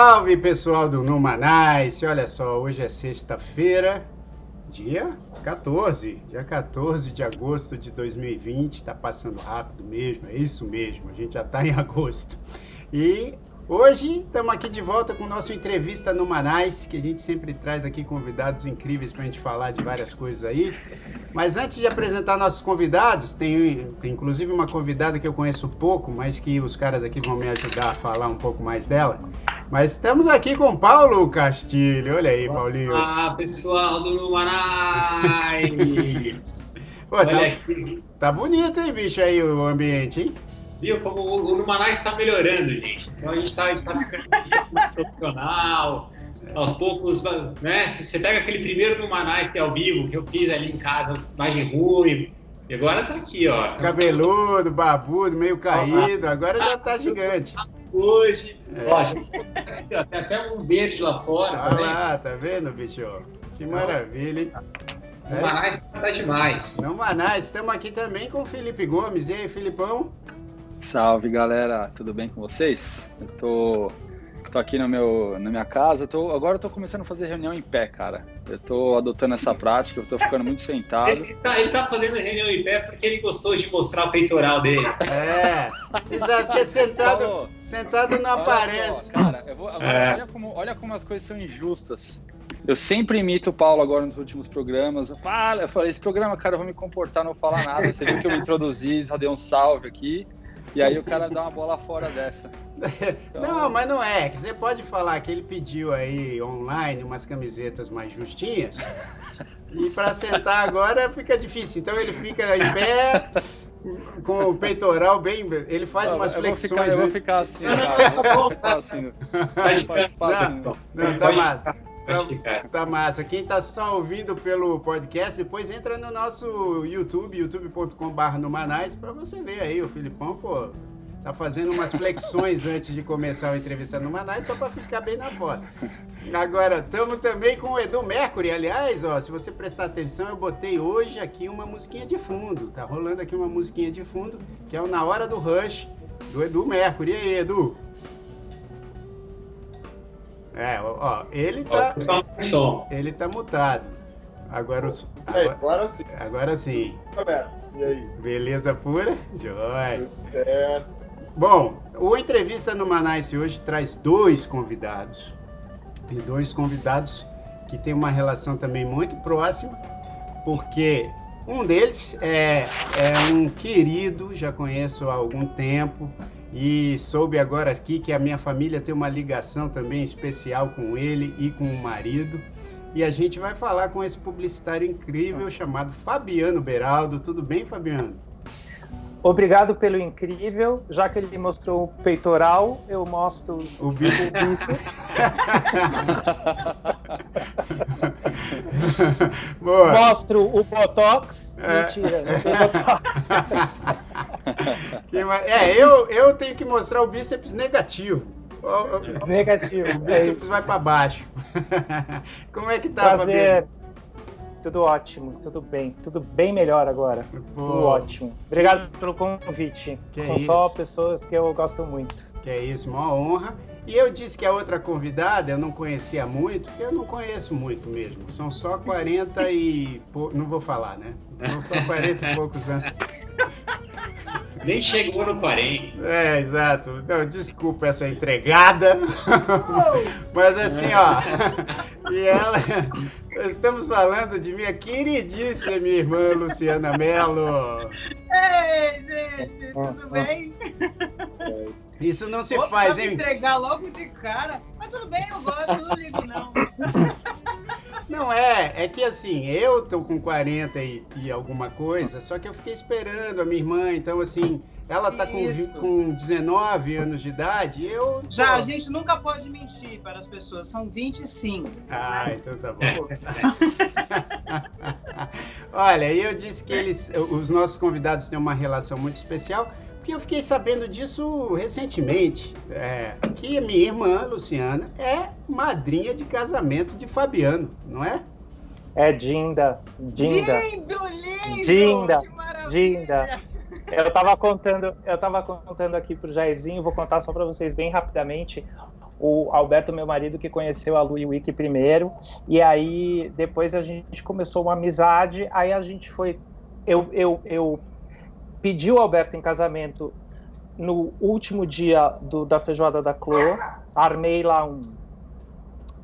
Salve pessoal do Numanice! Olha só, hoje é sexta-feira, dia 14, dia 14 de agosto de 2020. Tá passando rápido mesmo, é isso mesmo, a gente já tá em agosto. E hoje estamos aqui de volta com o nosso entrevista no Manais, que a gente sempre traz aqui convidados incríveis para a gente falar de várias coisas aí. Mas antes de apresentar nossos convidados, tem, tem inclusive uma convidada que eu conheço pouco, mas que os caras aqui vão me ajudar a falar um pouco mais dela. Mas estamos aqui com Paulo Castilho. Olha aí, Paulinho. Ah, pessoal do Numanais! Pô, tá, tá, bonito, hein, bicho, aí o ambiente, hein? Viu como o, o Numanais está melhorando, gente. Então a gente está tá ficando profissional. Aos poucos, né? Você pega aquele primeiro Numanais que é ao vivo, que eu fiz ali em casa, imagem ruim. E agora tá aqui, ó. Cabeludo, babudo, meio caído, agora já tá gigante hoje. É. Ó, tem até um verde lá fora. Olha lá, tá vendo, bicho? Que maravilha, hein? No Manais tá demais. No Manais, estamos aqui também com o Felipe Gomes. E aí, Filipão? Salve, galera. Tudo bem com vocês? Eu tô tô aqui no meu, na minha casa. Tô, agora eu tô começando a fazer reunião em pé, cara. Eu tô adotando essa prática, eu tô ficando muito sentado. Ele tá, ele tá fazendo reunião em pé porque ele gostou de mostrar o peitoral dele. É, exato, porque sentado, sentado não aparece. Só, cara, eu vou, agora, é. olha, como, olha como as coisas são injustas. Eu sempre imito o Paulo agora nos últimos programas. Fala, eu falei, esse programa, cara, eu vou me comportar, não vou falar nada. Você viu que eu me introduzi, só dei um salve aqui. E aí o cara dá uma bola fora dessa. Então... Não, mas não é. Você pode falar que ele pediu aí online umas camisetas mais justinhas. e para sentar agora fica difícil. Então ele fica em pé, com o peitoral bem. Ele faz umas eu flexões. Vou ficar, eu vou ficar assim, cara. Eu vou ficar assim. Não, não, tá mal. Tá, tá, massa. Quem tá só ouvindo pelo podcast, depois entra no nosso YouTube, youtube.com.br no Manais, pra você ver aí. O Filipão, pô, tá fazendo umas flexões antes de começar a entrevista no Manais, só pra ficar bem na foto. Agora, estamos também com o Edu Mercury. Aliás, ó, se você prestar atenção, eu botei hoje aqui uma musiquinha de fundo. Tá rolando aqui uma musiquinha de fundo, que é o Na Hora do Rush, do Edu Mercury. E aí, Edu? É, ó, ele tá. Ele tá mutado. Agora os. Agora, agora sim. Agora sim. E aí? Beleza pura? Joia. É. Bom, o Entrevista no Manaus hoje traz dois convidados. E dois convidados que tem uma relação também muito próxima, porque um deles é, é um querido, já conheço há algum tempo, e soube agora aqui que a minha família tem uma ligação também especial com ele e com o marido. E a gente vai falar com esse publicitário incrível chamado Fabiano Beraldo. Tudo bem, Fabiano? Obrigado pelo incrível. Já que ele mostrou o peitoral, eu mostro o bíceps. Mostro o botox. É. Mentira, não tem botox. é, eu, eu tenho que mostrar o bíceps negativo. Negativo. O bíceps é vai para baixo. Como é que tá, Prazer. Fabiano? Tudo ótimo, tudo bem, tudo bem melhor agora. Pô. Tudo ótimo. Obrigado pelo convite. Que São só pessoas que eu gosto muito. Que é isso, uma honra. E eu disse que a outra convidada eu não conhecia muito, porque eu não conheço muito mesmo. São só 40 e. Não vou falar, né? São só 40 e poucos anos. Nem chegou no 40. É, exato. Então, desculpa essa entregada. Mas assim, ó. e ela. Estamos falando de minha queridíssima irmã Luciana Mello. Ei, gente, tudo bem? Isso não se Opa, faz, hein? entregar logo de cara. Mas tudo bem, eu gosto, não ligo, não. Não é, é que assim, eu tô com 40 e, e, alguma coisa, só que eu fiquei esperando a minha irmã, então assim, ela tá com, com 19 anos de idade e eu. Já, a gente nunca pode mentir para as pessoas, são 25. Ah, né? então tá bom. Olha, eu disse que eles, os nossos convidados têm uma relação muito especial porque eu fiquei sabendo disso recentemente, é, que minha irmã, Luciana, é madrinha de casamento de Fabiano, não é? É Dinda, Dinda. Lindo, lindo! Dinda, Dinda. Eu tava contando, eu tava contando aqui pro Jairzinho, vou contar só para vocês bem rapidamente. o Alberto, meu marido, que conheceu a Lu e o Wiki primeiro, e aí depois a gente começou uma amizade, aí a gente foi. Eu, eu, eu pedi o Alberto em casamento no último dia do, da feijoada da Clô, armei lá um,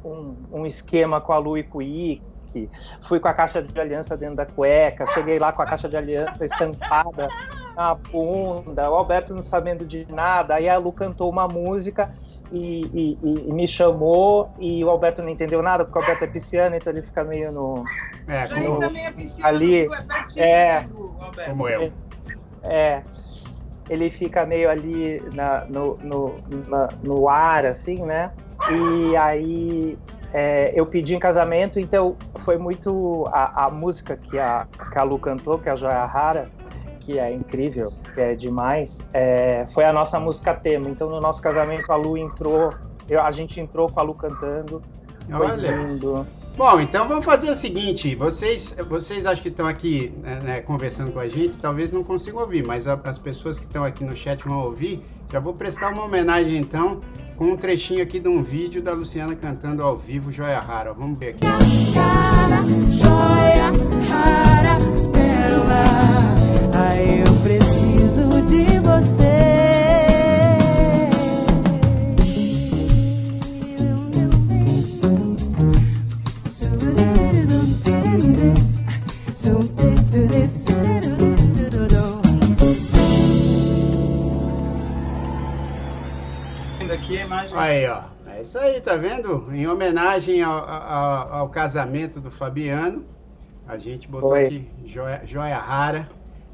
um, um, esquema com a Lu e com o Ike, fui com a caixa de aliança dentro da cueca, cheguei lá com a caixa de aliança estampada na bunda, o Alberto não sabendo de nada, aí a Lu cantou uma música e, e, e, me chamou e o Alberto não entendeu nada, porque o Alberto é pisciano, então ele fica meio no... É, no, também é pisciano, ali, é, é. como eu. É, ele fica meio ali na, no, no, na, no ar, assim, né? E aí é, eu pedi em casamento, então foi muito a, a, música que a, Lu cantou, que é a Joia Rara, que é incrível, que é demais, é, foi a nossa música tema. Então no nosso casamento a Lu entrou, eu, a gente entrou com a Lu cantando. Olha. Lindo. Bom, então vamos fazer o seguinte: vocês, vocês acho que estão aqui né, né, conversando com a gente, talvez não consigam ouvir, mas as pessoas que estão aqui no chat vão ouvir. Já vou prestar uma homenagem então com um trechinho aqui de um vídeo da Luciana cantando ao vivo Joia Rara. Vamos ver aqui. Cara, joia rara, pérola, ai eu preciso de você. Aqui a imagem. Aí, ó. É isso aí, tá vendo? Em homenagem ao, ao, ao casamento do Fabiano, a gente botou foi. aqui joia, joia rara.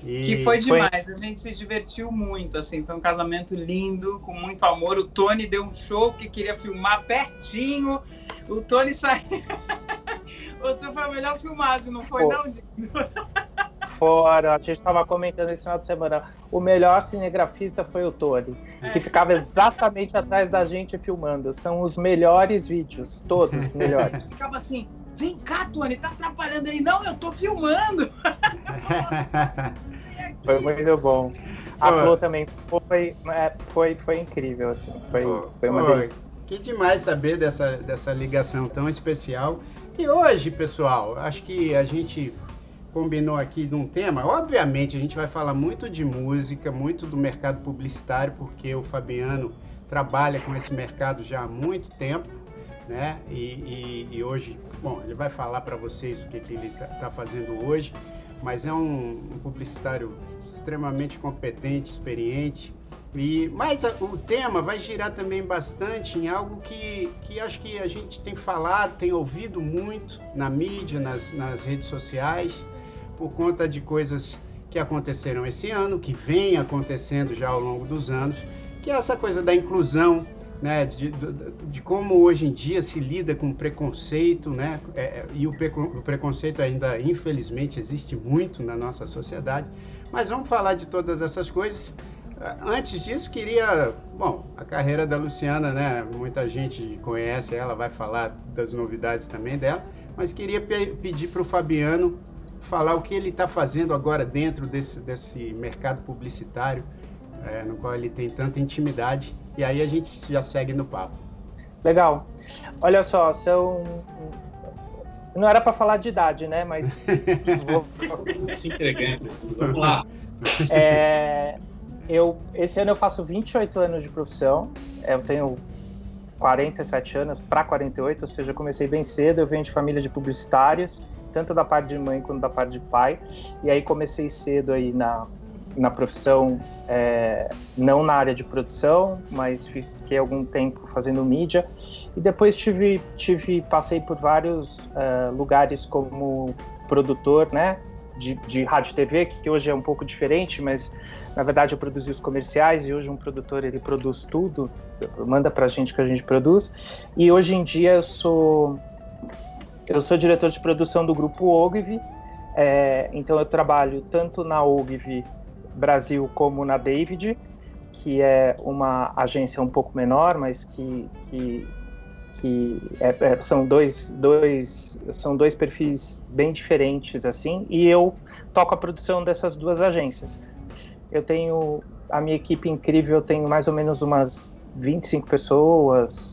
E... Que foi demais, foi. a gente se divertiu muito, assim, foi um casamento lindo, com muito amor. O Tony deu um show que queria filmar pertinho. O Tony saiu. o Tony foi a melhor filmagem, não foi, Pô. não? fora. A gente estava comentando esse final de semana. O melhor cinegrafista foi o Tony, que é. ficava exatamente atrás da gente filmando. São os melhores vídeos, todos melhores. Ficava assim, vem cá, Tony, tá atrapalhando ele. Não, eu tô filmando. foi muito bom. A Flo também foi, é, foi, foi incrível, assim. Foi, foi uma delícia. Que demais saber dessa, dessa ligação tão especial. E hoje, pessoal, acho que a gente combinou aqui de um tema. Obviamente, a gente vai falar muito de música, muito do mercado publicitário, porque o Fabiano trabalha com esse mercado já há muito tempo, né? E, e, e hoje, bom, ele vai falar para vocês o que, que ele está tá fazendo hoje, mas é um, um, publicitário extremamente competente, experiente. E, mas a, o tema vai girar também bastante em algo que, que acho que a gente tem falado, tem ouvido muito na mídia, nas, nas redes sociais, por conta de coisas que aconteceram esse ano, que vem acontecendo já ao longo dos anos, que é essa coisa da inclusão, né, de, de, como hoje em dia se lida com preconceito, né, é, é e o, o preconceito ainda, infelizmente, existe muito na nossa sociedade. Mas vamos falar de todas essas coisas. Antes disso, queria. Bom, a carreira da Luciana, né? Muita gente conhece ela, vai falar das novidades também dela. Mas queria pe pedir para o Fabiano falar o que ele está fazendo agora dentro desse, desse mercado publicitário, é, no qual ele tem tanta intimidade. E aí a gente já segue no papo. Legal. Olha só, são. Não era para falar de idade, né? Mas. vou... Se entregando. Vamos lá. É, eu, esse ano eu faço 28 anos de profissão. É, eu tenho 47 anos para 48, ou seja, eu comecei bem cedo. Eu venho de família de publicitários tanto da parte de mãe quanto da parte de pai. E aí comecei cedo aí na, na profissão, é, não na área de produção, mas fiquei algum tempo fazendo mídia. E depois tive, tive passei por vários uh, lugares como produtor, né? De, de rádio e TV, que hoje é um pouco diferente, mas na verdade eu produzi os comerciais e hoje um produtor ele produz tudo, manda pra gente que a gente produz. E hoje em dia eu sou eu sou diretor de produção do grupo Ogilvy, é, então eu trabalho tanto na Ogilvy Brasil como na David, que é uma agência um pouco menor, mas que, que, que é, é, são, dois, dois, são dois perfis bem diferentes, assim, e eu toco a produção dessas duas agências. Eu tenho a minha equipe incrível, eu tenho mais ou menos umas 25 pessoas,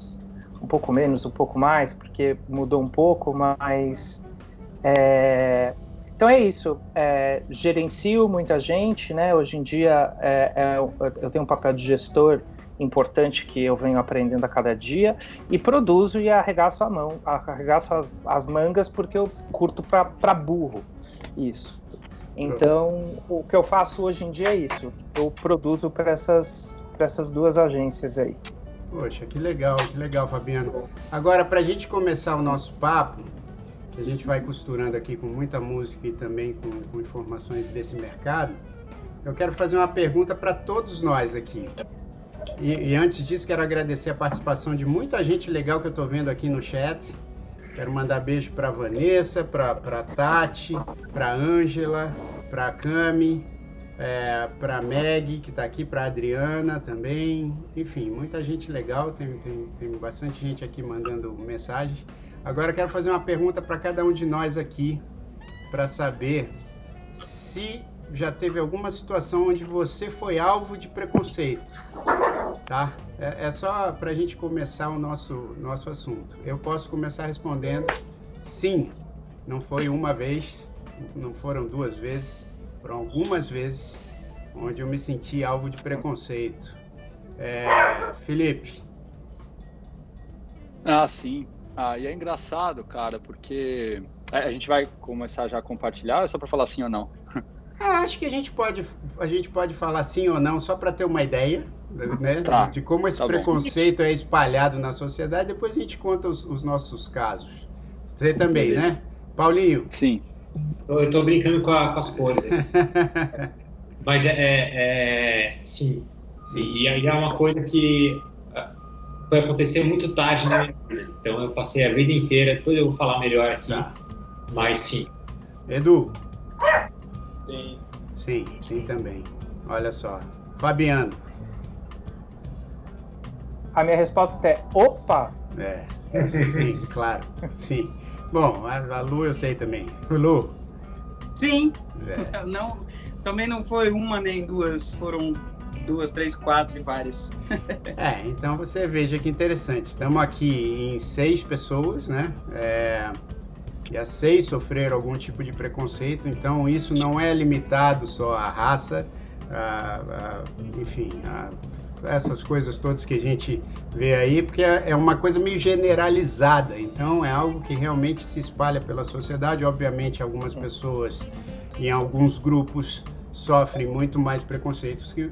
um pouco menos, um pouco mais, porque mudou um pouco, mas é, então é isso. É, gerencio muita gente, né? Hoje em dia é, é, eu tenho um papel de gestor importante que eu venho aprendendo a cada dia e produzo e arregaço a mão, arregaço as, as mangas porque eu curto para burro isso. Então, o que eu faço hoje em dia é isso. Eu produzo para essas, essas duas agências aí. Poxa, que legal, que legal, Fabiano. Agora, para a gente começar o nosso papo, que a gente vai costurando aqui com muita música e também com, com informações desse mercado, eu quero fazer uma pergunta para todos nós aqui. E, e, antes disso, quero agradecer a participação de muita gente legal que eu estou vendo aqui no chat. Quero mandar beijo para Vanessa, para Tati, para Ângela, para Cami, é, para Meg, que está aqui, para Adriana também. Enfim, muita gente legal. Tem, tem, tem bastante gente aqui mandando mensagens. Agora quero fazer uma pergunta para cada um de nós aqui, para saber se já teve alguma situação onde você foi alvo de preconceito, tá? É, é só para a gente começar o nosso, nosso assunto. Eu posso começar respondendo sim, não foi uma vez, não foram duas vezes, foram algumas vezes onde eu me senti alvo de preconceito. É, Felipe. Ah, sim. Ah, e é engraçado, cara, porque é, a gente vai começar já a compartilhar, é só para falar sim ou não? Ah, acho que a gente pode, a gente pode falar sim ou não, só para ter uma ideia né, tá. de como esse tá preconceito bom. é espalhado na sociedade. Depois a gente conta os, os nossos casos. Você também, né? Paulinho? Sim. Eu estou brincando com, a, com, as cores. Mas é, é, é sim. sim. E aí é uma coisa que ah, foi acontecer muito tarde na minha vida. Então eu passei a vida inteira, depois eu vou falar melhor aqui. Tá. Mas sim. Edu? Sim. Sim, sim também. Olha só. Fabiano. A minha resposta é opa! É, sim, claro. Sim. Bom, a, Lu eu sei também. Lu? Sim. É. Não, também não foi uma nem duas, foram duas, três, quatro e várias. é, então você veja que interessante. Estamos aqui em seis pessoas, né? É, e as seis sofreram algum tipo de preconceito, então isso não é limitado só à raça, a, a, enfim, a, essas coisas todas que a gente vê aí, porque é, é uma coisa meio generalizada, então é algo que realmente se espalha pela sociedade. Obviamente, algumas pessoas em alguns grupos sofrem muito mais preconceitos que,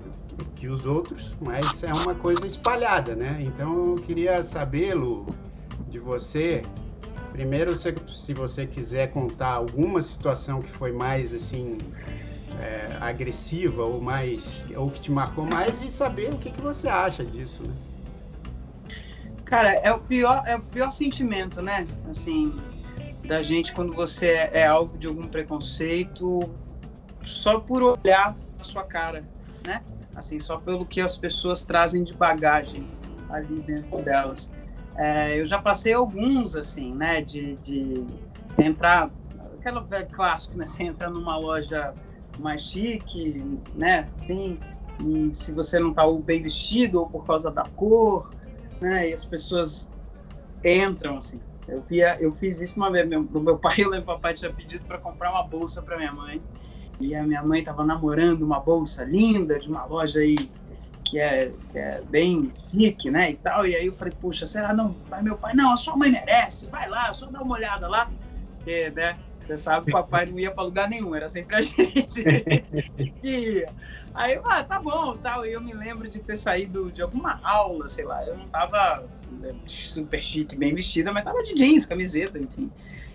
que os outros, mas é uma coisa espalhada, né? Então eu queria saber, Lu, de você, Primeiro, se, se você quiser contar alguma situação que foi mais assim é, agressiva ou mais ou que te marcou mais e saber o que, que você acha disso, né? Cara, é o pior é o pior sentimento, né? Assim, da gente quando você é, é alvo de algum preconceito só por olhar a sua cara, né? Assim, só pelo que as pessoas trazem de bagagem ali dentro delas. É, eu já passei alguns, assim, né, de, de entrar, aquela velha clássico, né, você entra numa loja mais chique, né, assim, e se você não está bem vestido ou por causa da cor, né, e as pessoas entram, assim. Eu, via, eu fiz isso uma vez, meu, meu pai, eu lembro, papai tinha pedido para comprar uma bolsa para minha mãe, e a minha mãe estava namorando uma bolsa linda de uma loja aí que é, que é bem chique, né, e tal. E aí eu falei, puxa, será não? Vai meu pai, não, a sua mãe merece, vai lá, só dá uma olhada lá. Porque, né, você sabe que o papai não ia para lugar nenhum, era sempre a gente que ia. Aí ah, tá bom, tal. Eu me lembro de ter saído de alguma aula, sei lá, eu não tava né, super chique, bem vestida, mas tava de jeans, camiseta, enfim.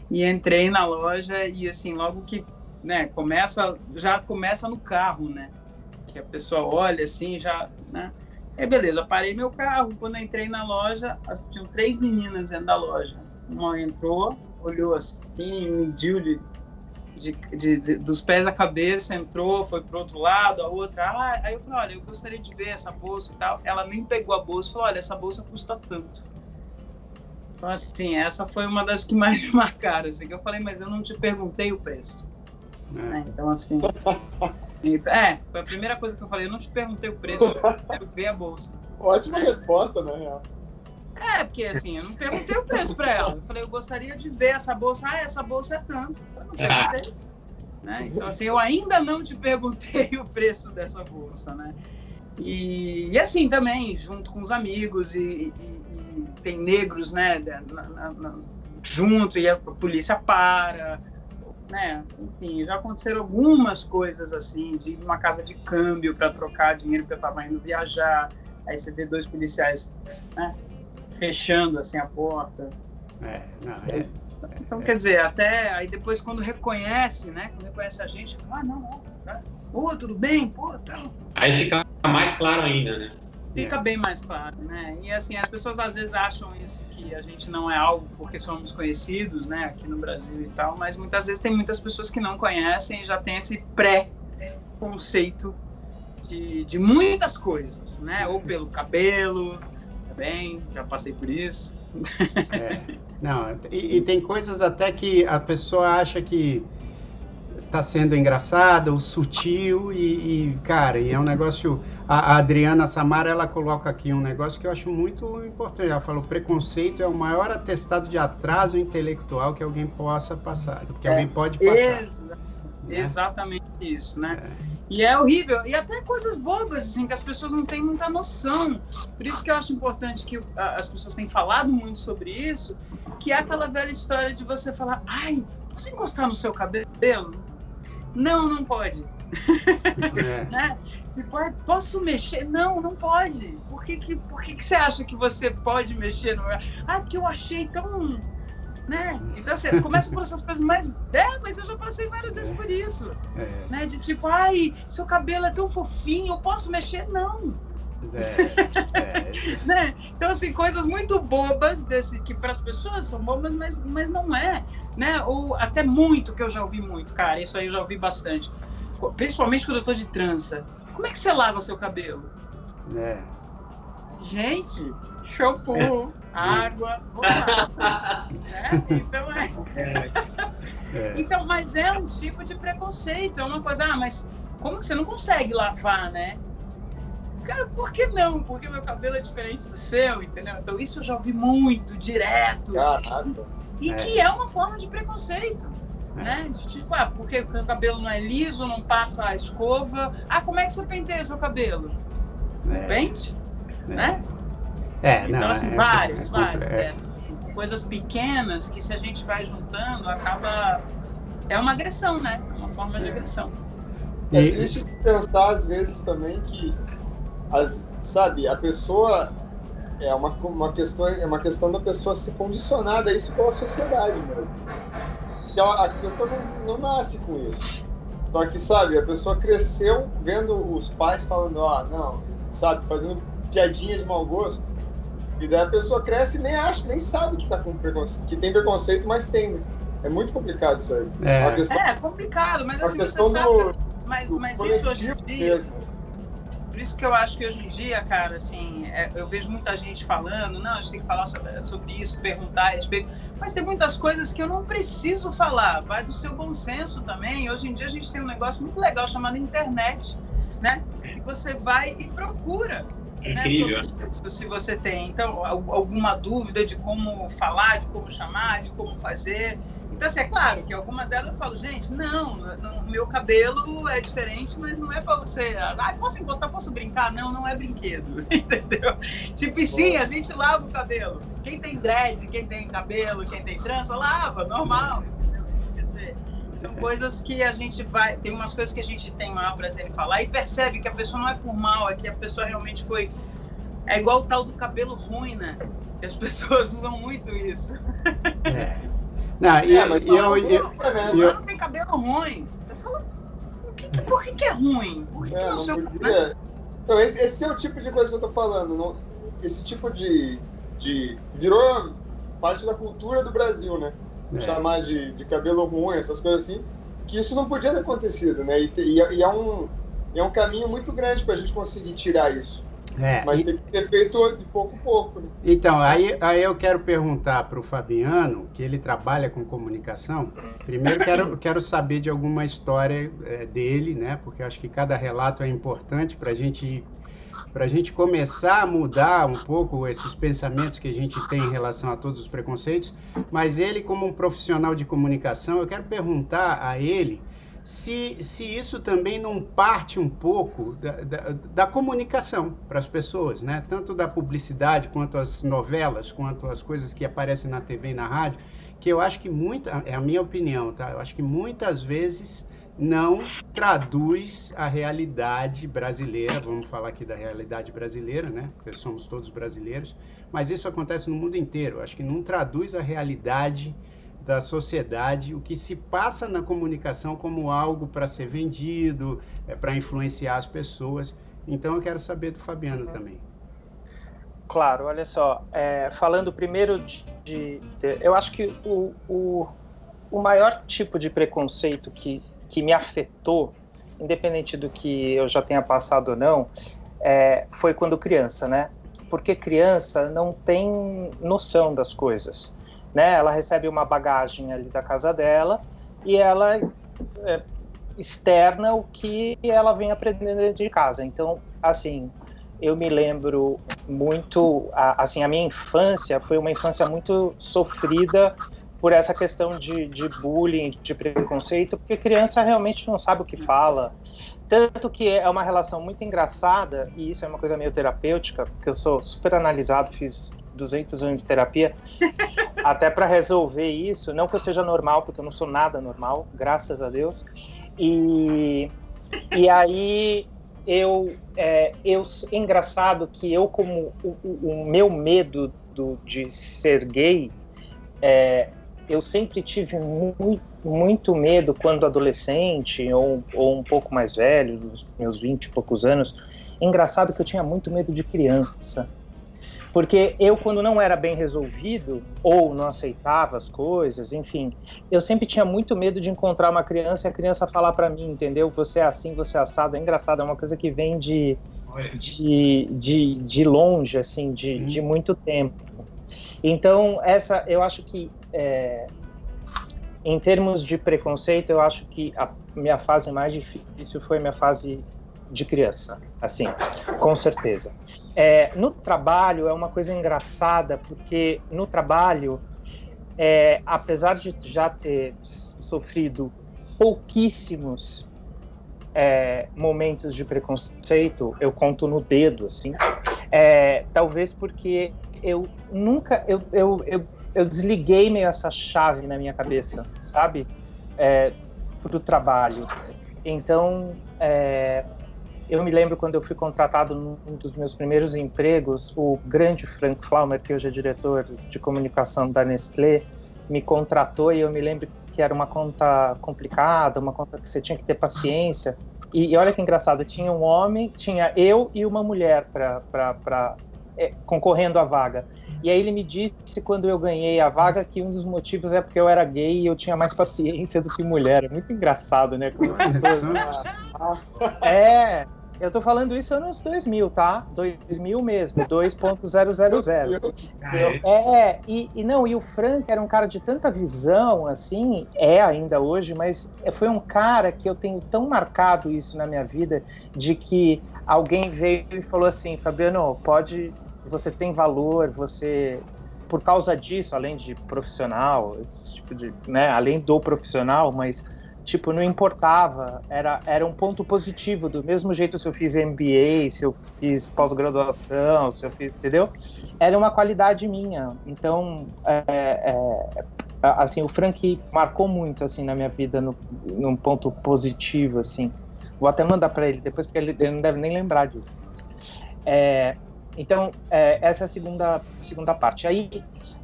E entrei na loja e, assim, logo que, né, começa, já começa no carro, né? que a pessoa olha assim, já, né? É beleza, parei meu carro, quando entrei na loja, tinham três meninas dentro da loja. Uma entrou, olhou assim, mediu de, de, de, de, dos pés à cabeça, entrou, foi pro outro lado, a outra, ah, aí eu falei, olha, eu gostaria de ver essa bolsa e tal. Ela nem pegou a bolsa, falou, olha, essa bolsa custa tanto. Então, assim, essa foi uma das que mais me marcaram, assim, que eu falei, mas eu não te perguntei o preço. É. Então, assim... Então, é, foi a primeira coisa que eu falei. Eu não te perguntei o preço, eu quero ver a bolsa. Ótima resposta, né? É, porque assim, eu não perguntei o preço para ela. Eu falei, eu gostaria de ver essa bolsa. Ah, essa bolsa é tanto. Eu não perguntei. Né? Então, assim, eu ainda não te perguntei o preço dessa bolsa, né? E, e assim também, junto com os amigos, e, e, e tem negros, né, na, na, na, junto, e a polícia para, né? Enfim, já aconteceram algumas coisas assim, de ir numa casa de câmbio para trocar dinheiro porque eu estava indo viajar, aí você vê dois policiais, né, fechando assim a porta. É, não, é, então, quer dizer, até aí depois quando reconhece, né? Quando reconhece a gente, ah, não, ó, tá. Ô, tudo bem? Pô, tá. Aí fica mais claro ainda, né? Fica é. bem mais claro, né? E assim, as pessoas às vezes acham isso, que a gente não é algo porque somos conhecidos, né, aqui no Brasil e tal, mas muitas vezes tem muitas pessoas que não conhecem e já tem esse pré-conceito de, de muitas coisas, né? Ou pelo cabelo, também, já passei por isso. É. Não, e, e, tem coisas até que a pessoa acha que tá sendo engraçada ou sutil e, e, cara, e é um negócio... A, a, Adriana Samara, ela coloca aqui um negócio que eu acho muito importante. Ela falou, preconceito é o maior atestado de atraso intelectual que alguém possa passar, que é, alguém pode passar. Exa né? Exatamente isso, né? É. E é horrível. E até coisas bobas, assim, que as pessoas não têm muita noção. Por isso que eu acho importante que as pessoas têm falado muito sobre isso, que é aquela velha história de você falar, ai, posso encostar no seu cabelo? Não, não pode. É. né? posso mexer? Não, não pode. Por que, que, por que, que você acha que você pode mexer no. Ah, porque eu achei tão né? Então, assim, começa por essas coisas mais. É, mas eu já passei várias vezes por isso. É. Né? De tipo, ai, seu cabelo é tão fofinho, eu posso mexer? Não. É, é. né? Então, assim, coisas muito bobas, desse, que para as pessoas são bobas, mas, mas não é. Né? Ou até muito, que eu já ouvi muito, cara, isso aí eu já ouvi bastante. Principalmente quando eu tô de trança. Como é que você lava seu cabelo? É. Gente, shampoo, água, né? Então é. é. Então, mas é um tipo de preconceito, é uma coisa, ah, mas como que você não consegue lavar, né? Cara, por que não? Porque meu cabelo é diferente do seu, entendeu? Então isso eu já ouvi muito, direto. Caraca. E é. que é uma forma de preconceito. É. Né? De tipo, ah, porque o cabelo não é liso, não passa a escova. Ah, como é que você penteia seu cabelo? É. Pente? É. Né? É, então, não, assim, é, vários, é, vários é. dessas. Assim, coisas pequenas que se a gente vai juntando, acaba. É uma agressão, né? É uma forma de é. agressão. É triste pensar, às vezes, também que, as, sabe, a pessoa é uma, uma questão é uma questão da pessoa se condicionar a isso pela sociedade mesmo. Porque a, a pessoa não, não nasce com isso. Só que, sabe, a pessoa cresceu vendo os pais falando, ah, não, sabe, fazendo piadinha de mau gosto. E daí a pessoa cresce e nem acha, nem sabe que, tá com preconceito, que tem preconceito, mas tem. Né? É muito complicado isso aí. É, questão, é complicado, mas assim, você sabe. Do, mas, do mas isso hoje em dia. Mesmo. Por isso que eu acho que hoje em dia, cara, assim, é, eu vejo muita gente falando, não, a gente tem que falar sobre, sobre isso, perguntar a respeito. Mas tem muitas coisas que eu não preciso falar, vai do seu bom senso também. Hoje em dia a gente tem um negócio muito legal chamado internet, né? E você vai e procura incrível. Né, se você tem então alguma dúvida de como falar, de como chamar, de como fazer. Então, assim, é claro que algumas delas eu falo, gente, não, não meu cabelo é diferente, mas não é para você. Ah, posso encostar, posso brincar? Não, não é brinquedo, entendeu? Tipo, sim, a gente lava o cabelo. Quem tem dread, quem tem cabelo, quem tem trança, lava, normal, são coisas que a gente vai. Tem umas coisas que a gente tem maior prazer em falar e percebe que a pessoa não é por mal, é que a pessoa realmente foi. É igual o tal do cabelo ruim, né? Que as pessoas usam muito isso. É. Não, e, é, mas eu, eu, eu, eu, não tem cabelo ruim. Você fala, por que, por que, que é ruim? Por que, é, que não, não. Né? Então, esse, esse, é o tipo de coisa que eu tô falando. Não, esse tipo de, de. Virou parte da cultura do Brasil, né? É. chamar de, de cabelo ruim, essas coisas assim, que isso não podia ter acontecido, né? E, e, e é, um, é um caminho muito grande para a gente conseguir tirar isso. É, Mas e... tem que ter feito de pouco a pouco. Né? Então, aí, aí eu quero perguntar para o Fabiano, que ele trabalha com comunicação. Primeiro, quero, quero saber de alguma história é, dele, né? Porque acho que cada relato é importante para a gente para a gente começar a mudar um pouco esses pensamentos que a gente tem em relação a todos os preconceitos. Mas ele, como um profissional de comunicação, eu quero perguntar a ele se, se isso também não parte um pouco da, da, da comunicação para as pessoas, né? tanto da publicidade quanto as novelas, quanto as coisas que aparecem na TV e na rádio, que eu acho que muita, é a minha opinião, tá? Eu acho que muitas vezes não traduz a realidade brasileira, vamos falar aqui da realidade brasileira, né? Porque somos todos brasileiros, mas isso acontece no mundo inteiro. Acho que não traduz a realidade da sociedade, o que se passa na comunicação como algo para ser vendido, é, para influenciar as pessoas. Então eu quero saber do Fabiano também. Claro, olha só, é, falando primeiro de, de, de, Eu acho que o, o, o maior tipo de preconceito que, que me afetou, independente do que eu já tenha passado ou não, é, foi quando criança, né? Porque criança não tem noção das coisas né? Ela recebe uma bagagem ali da casa dela e ela é, externa o que ela vem aprendendo de casa. Então, assim, eu me lembro muito, assim, a minha infância foi uma infância muito sofrida por essa questão de, de bullying, de preconceito, porque criança realmente não sabe o que fala. Tanto que é uma relação muito engraçada, e isso é uma coisa meio terapêutica, porque eu sou super analisado, fiz 200 anos de terapia, até para resolver isso. Não que eu seja normal, porque eu não sou nada normal, graças a Deus. E, e aí eu, é, eu engraçado que eu como o, o meu medo do, de ser gay, é, eu sempre tive muito, muito medo quando adolescente ou, ou um pouco mais velho, dos meus 20 e poucos anos. Engraçado que eu tinha muito medo de criança porque eu, quando não era bem resolvido, ou não aceitava as coisas, enfim, eu sempre tinha muito medo de encontrar uma criança e a criança falar para mim, entendeu? Você é assim, você é assado. É engraçado, é uma coisa que vem de, de, de, de longe, assim, de, de muito tempo. Então, essa, eu acho que, é, em termos de preconceito, eu acho que a minha fase mais difícil foi minha fase de criança, assim, com certeza. É, no trabalho é uma coisa engraçada, porque no trabalho, é, apesar de já ter sofrido pouquíssimos é, momentos de preconceito, eu conto no dedo, assim, é, talvez porque eu nunca, eu, eu, eu, eu, desliguei meio essa chave na minha cabeça, sabe, é, para o trabalho. Então, é, eu me lembro quando eu fui contratado num dos meus primeiros empregos, o grande Frank Flaumer, que hoje é diretor de comunicação da Nestlé, me contratou e eu me lembro que era uma conta complicada, uma conta que você tinha que ter paciência. E, e olha que engraçado, tinha um homem, tinha eu e uma mulher para é, concorrendo à vaga. E aí ele me disse, quando eu ganhei a vaga, que um dos motivos é porque eu era gay e eu tinha mais paciência do que mulher. É muito engraçado, né? é, eu tô falando isso anos 2000, tá? 2000 mesmo, 2.000. É, e, e não, e o Frank era um cara de tanta visão, assim, é ainda hoje, mas foi um cara que eu tenho tão marcado isso na minha vida, de que alguém veio e falou assim, Fabiano, pode, você tem valor, você por causa disso, além de profissional, tipo de, né, além do profissional, mas tipo, não importava, era, era um ponto positivo, do mesmo jeito se eu fiz MBA, se eu fiz pós-graduação, se eu fiz, entendeu? Era uma qualidade minha, então, é, é, assim, o Frank marcou muito, assim, na minha vida, no, num ponto positivo, assim, vou até mandar para ele depois, porque ele, ele, não deve nem lembrar disso. É, então, é, essa é a segunda, segunda parte. Aí,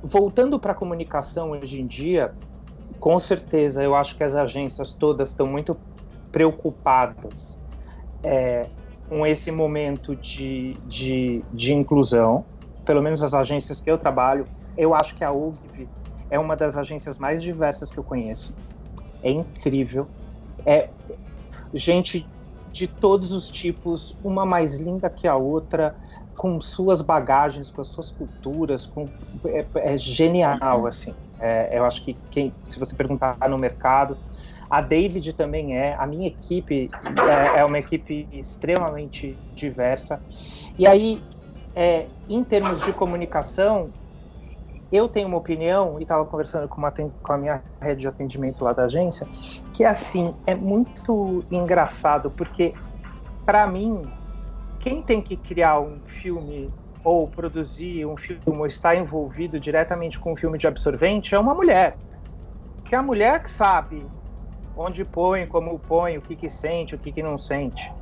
voltando para a comunicação hoje em dia, com certeza, eu acho que as agências todas estão muito preocupadas é, com esse momento de, de, de, inclusão, pelo menos as agências que eu trabalho. Eu acho que a UGV é uma das agências mais diversas que eu conheço. É incrível. É gente de todos os tipos, uma mais linda que a outra, com suas bagagens, com as suas culturas, com, é, é genial, assim. É, eu acho que quem, se você perguntar no mercado, a David também é, a minha equipe é, é uma equipe extremamente diversa. E aí, é, em termos de comunicação, eu tenho uma opinião, e estava conversando com, uma, com a minha rede de atendimento lá da agência, que assim, é muito engraçado, porque para mim, quem tem que criar um filme ou produzir um filme ou estar envolvido diretamente com um filme de absorvente é uma mulher. Que é a mulher que sabe onde põe, como põe, o que, que sente, o que, que não sente.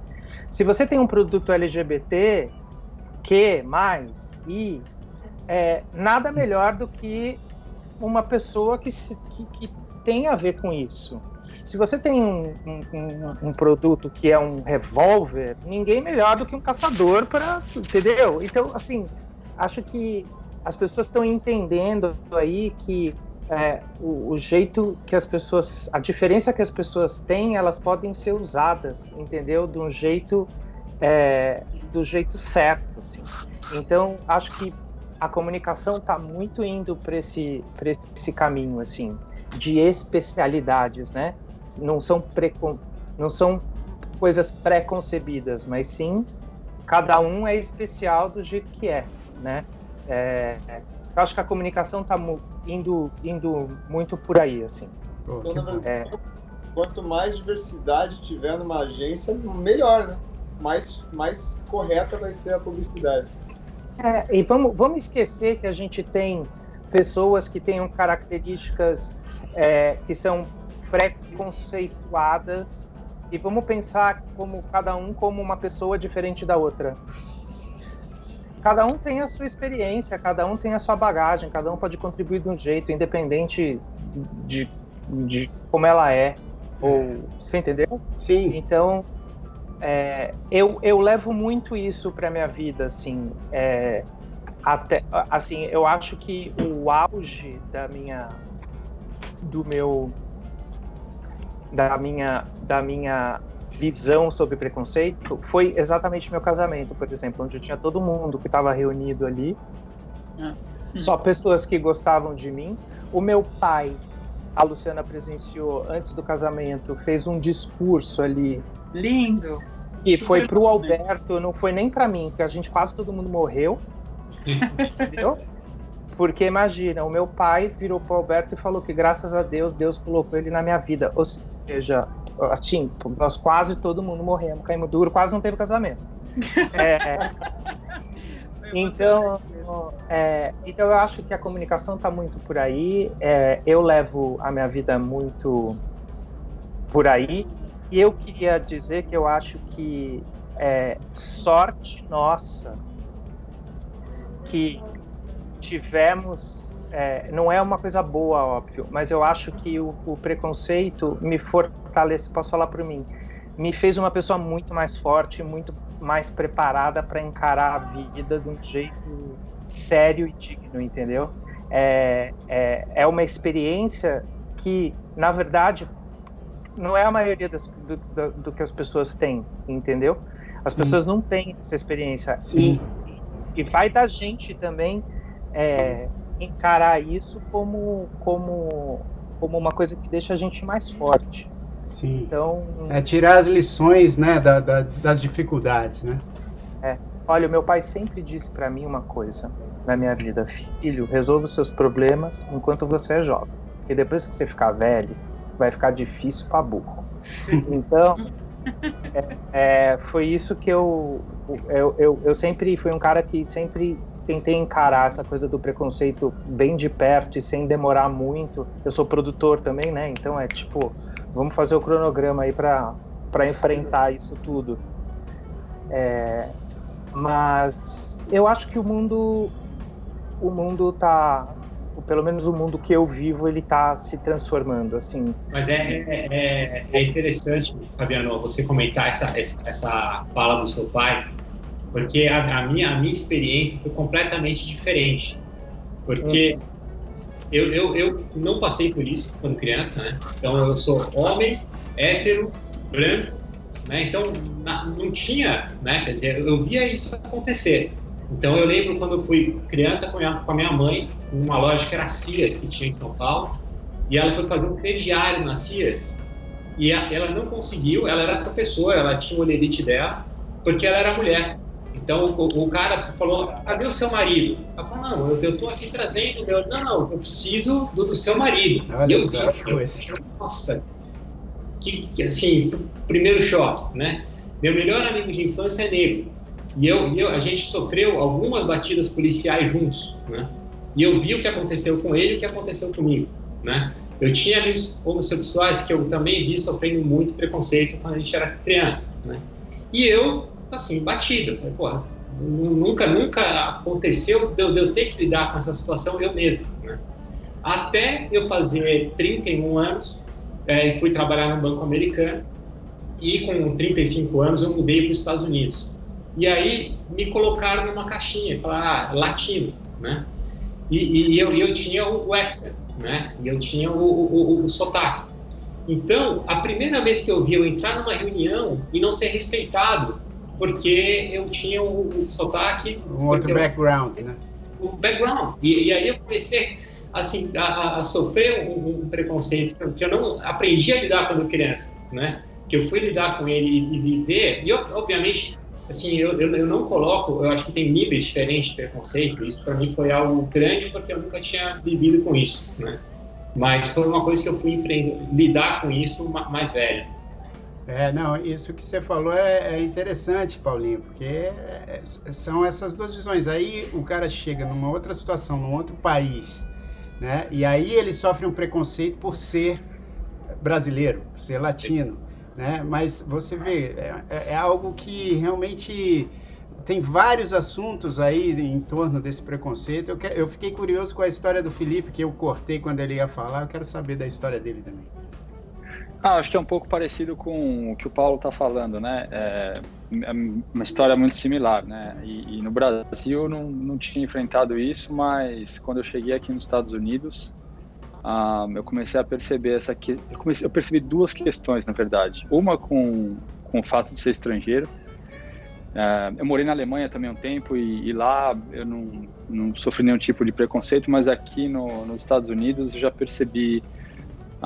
Se você tem um produto LGBT, que mais, e é, nada melhor do que uma pessoa que, se, que, que tem a ver com isso. Se você tem um, um, um, produto que é um revólver, ninguém melhor do que um caçador para. Entendeu? Então, assim, acho que as pessoas estão entendendo aí que é, o, o, jeito que as pessoas. A diferença que as pessoas têm, elas podem ser usadas, entendeu? De um jeito. É, do jeito certo. Assim. Então, acho que a comunicação está muito indo para esse, esse caminho, assim, de especialidades, né? Não são, precon... não são coisas pré-concebidas, mas sim cada um é especial do jeito que é, né? É, eu acho que a comunicação está indo, indo muito por aí, assim. então, é... Quanto mais diversidade tiver numa agência, melhor, né? Mais, mais correta vai ser a publicidade. É, e vamos, vamos esquecer que a gente tem pessoas que tenham características é, que são preconceituadas e vamos pensar como cada um como uma pessoa diferente da outra. Cada um tem a sua experiência, cada um tem a sua bagagem, cada um pode contribuir de um jeito, independente de, de como ela é. Ou, você entendeu? Sim. Então, é, eu, eu levo muito isso para minha vida, assim. É, até, assim, eu acho que o auge da minha do meu da minha, da minha visão sobre preconceito foi exatamente meu casamento, por exemplo, onde eu tinha todo mundo que estava reunido ali, ah. só pessoas que gostavam de mim. O meu pai, a Luciana presenciou antes do casamento, fez um discurso ali. Lindo! Que foi para o Alberto, não foi nem para mim, que a gente quase todo mundo morreu. entendeu? Porque imagina, o meu pai virou pro Alberto e falou que graças a Deus, Deus colocou ele na minha vida. Ou seja, assim, nós quase todo mundo morremos, caímos duro, quase não teve casamento. É, então, é, então eu acho que a comunicação está muito por aí. É, eu levo a minha vida muito por aí. E eu queria dizer que eu acho que é sorte nossa que tivemos é, não é uma coisa boa, óbvio, mas eu acho que o, o preconceito me fortalece, posso falar por mim, me fez uma pessoa muito mais forte, muito mais preparada para encarar a vida de um jeito sério e digno, entendeu? É, é, é uma experiência que, na verdade, não é a maioria das, do, do, do, que as pessoas têm, entendeu? As Sim. pessoas não têm essa experiência. Sim. E, e vai da gente também é, encarar isso como, como, como uma coisa que deixa a gente mais forte. Sim. Então, é tirar as lições, né, da, da, das dificuldades, né? É. Olha, o meu pai sempre disse para mim uma coisa na minha vida: filho, resolva os seus problemas enquanto você é jovem, porque depois que você ficar velho, vai ficar difícil para burro. Então, é, é, foi isso que eu, eu, eu, eu sempre fui um cara que sempre tentei encarar essa coisa do preconceito bem de perto e sem demorar muito. Eu sou produtor também, né? Então é tipo, vamos fazer o cronograma aí para enfrentar isso tudo. É, mas eu acho que o mundo o mundo tá pelo menos o mundo que eu vivo ele está se transformando assim mas é, é, é, é interessante Fabiano você comentar essa, essa fala do seu pai porque a, a, minha, a minha experiência foi completamente diferente. Porque uhum. eu, eu, eu não passei por isso quando criança, né? Então eu sou homem, hétero, branco, né? Então não tinha, né? Quer dizer, eu via isso acontecer. Então eu lembro quando eu fui criança com a minha mãe, numa loja que era Cias, que tinha em São Paulo, e ela foi fazer um crediário na Cias, e ela não conseguiu, ela era professora, ela tinha o olerite dela, porque ela era mulher. Então o, o, cara falou: cadê o seu marido? Ela falou: não, eu, eu tô aqui trazendo. Meu... Não, não, eu preciso do, do seu marido. Olha e eu vi, que coisa. Nossa, que, que, assim, primeiro choque, né? Meu melhor amigo de infância é negro. E eu, eu, a gente sofreu algumas batidas policiais juntos, né? E eu vi o que aconteceu com ele e o que aconteceu comigo, né? Eu tinha amigos homossexuais que eu também vi sofrendo muito preconceito quando a gente era criança, né? E eu, assim, batido. Falei, porra, nunca, nunca aconteceu de eu, de eu ter que lidar com essa situação eu mesmo, né? Até eu fazer 31 anos, é, fui trabalhar no Banco Americano e com 35 anos eu mudei para os Estados Unidos. E aí me colocaram numa caixinha, falaram, ah, latino, né? E, e eu, eu tinha o accent, né? E eu tinha o, o, o, o sotaque. Então, a primeira vez que eu vi eu entrar numa reunião e não ser respeitado, porque eu tinha o, o sotaque. Um outro background, eu, né? O background. E, e, aí eu comecei assim, a, a sofrer um, um, preconceito que eu não aprendi a lidar quando criança, né? Que eu fui lidar com ele e, e viver. E, obviamente, assim, eu, eu, eu, não coloco, eu acho que tem níveis diferentes de preconceito, isso para mim foi algo grande porque eu nunca tinha vivido com isso, né? Mas foi uma coisa que eu fui lidar com isso mais velho. É, não, isso que você falou é, é interessante, Paulinho, porque é, são essas duas visões. Aí o cara chega numa outra situação, num outro país, né? E aí ele sofre um preconceito por ser brasileiro, por ser latino né? Mas você vê, é, é, é algo que realmente tem vários assuntos aí em torno desse preconceito. Eu, que, eu fiquei curioso com a história do Felipe, que eu cortei quando ele ia falar. Eu quero saber da história dele também. Ah, acho que é um pouco parecido com o que o Paulo está falando, né? É, é, uma história muito similar, né? E, e no Brasil não, não tinha enfrentado isso, mas quando eu cheguei aqui nos Estados Unidos, ah, eu comecei a perceber essa que eu, comecei, eu percebi duas questões na verdade uma com, com o fato de ser estrangeiro uh, eu morei na Alemanha também um tempo e, e, lá eu não, não sofri nenhum tipo de preconceito mas aqui no, nos Estados Unidos eu já percebi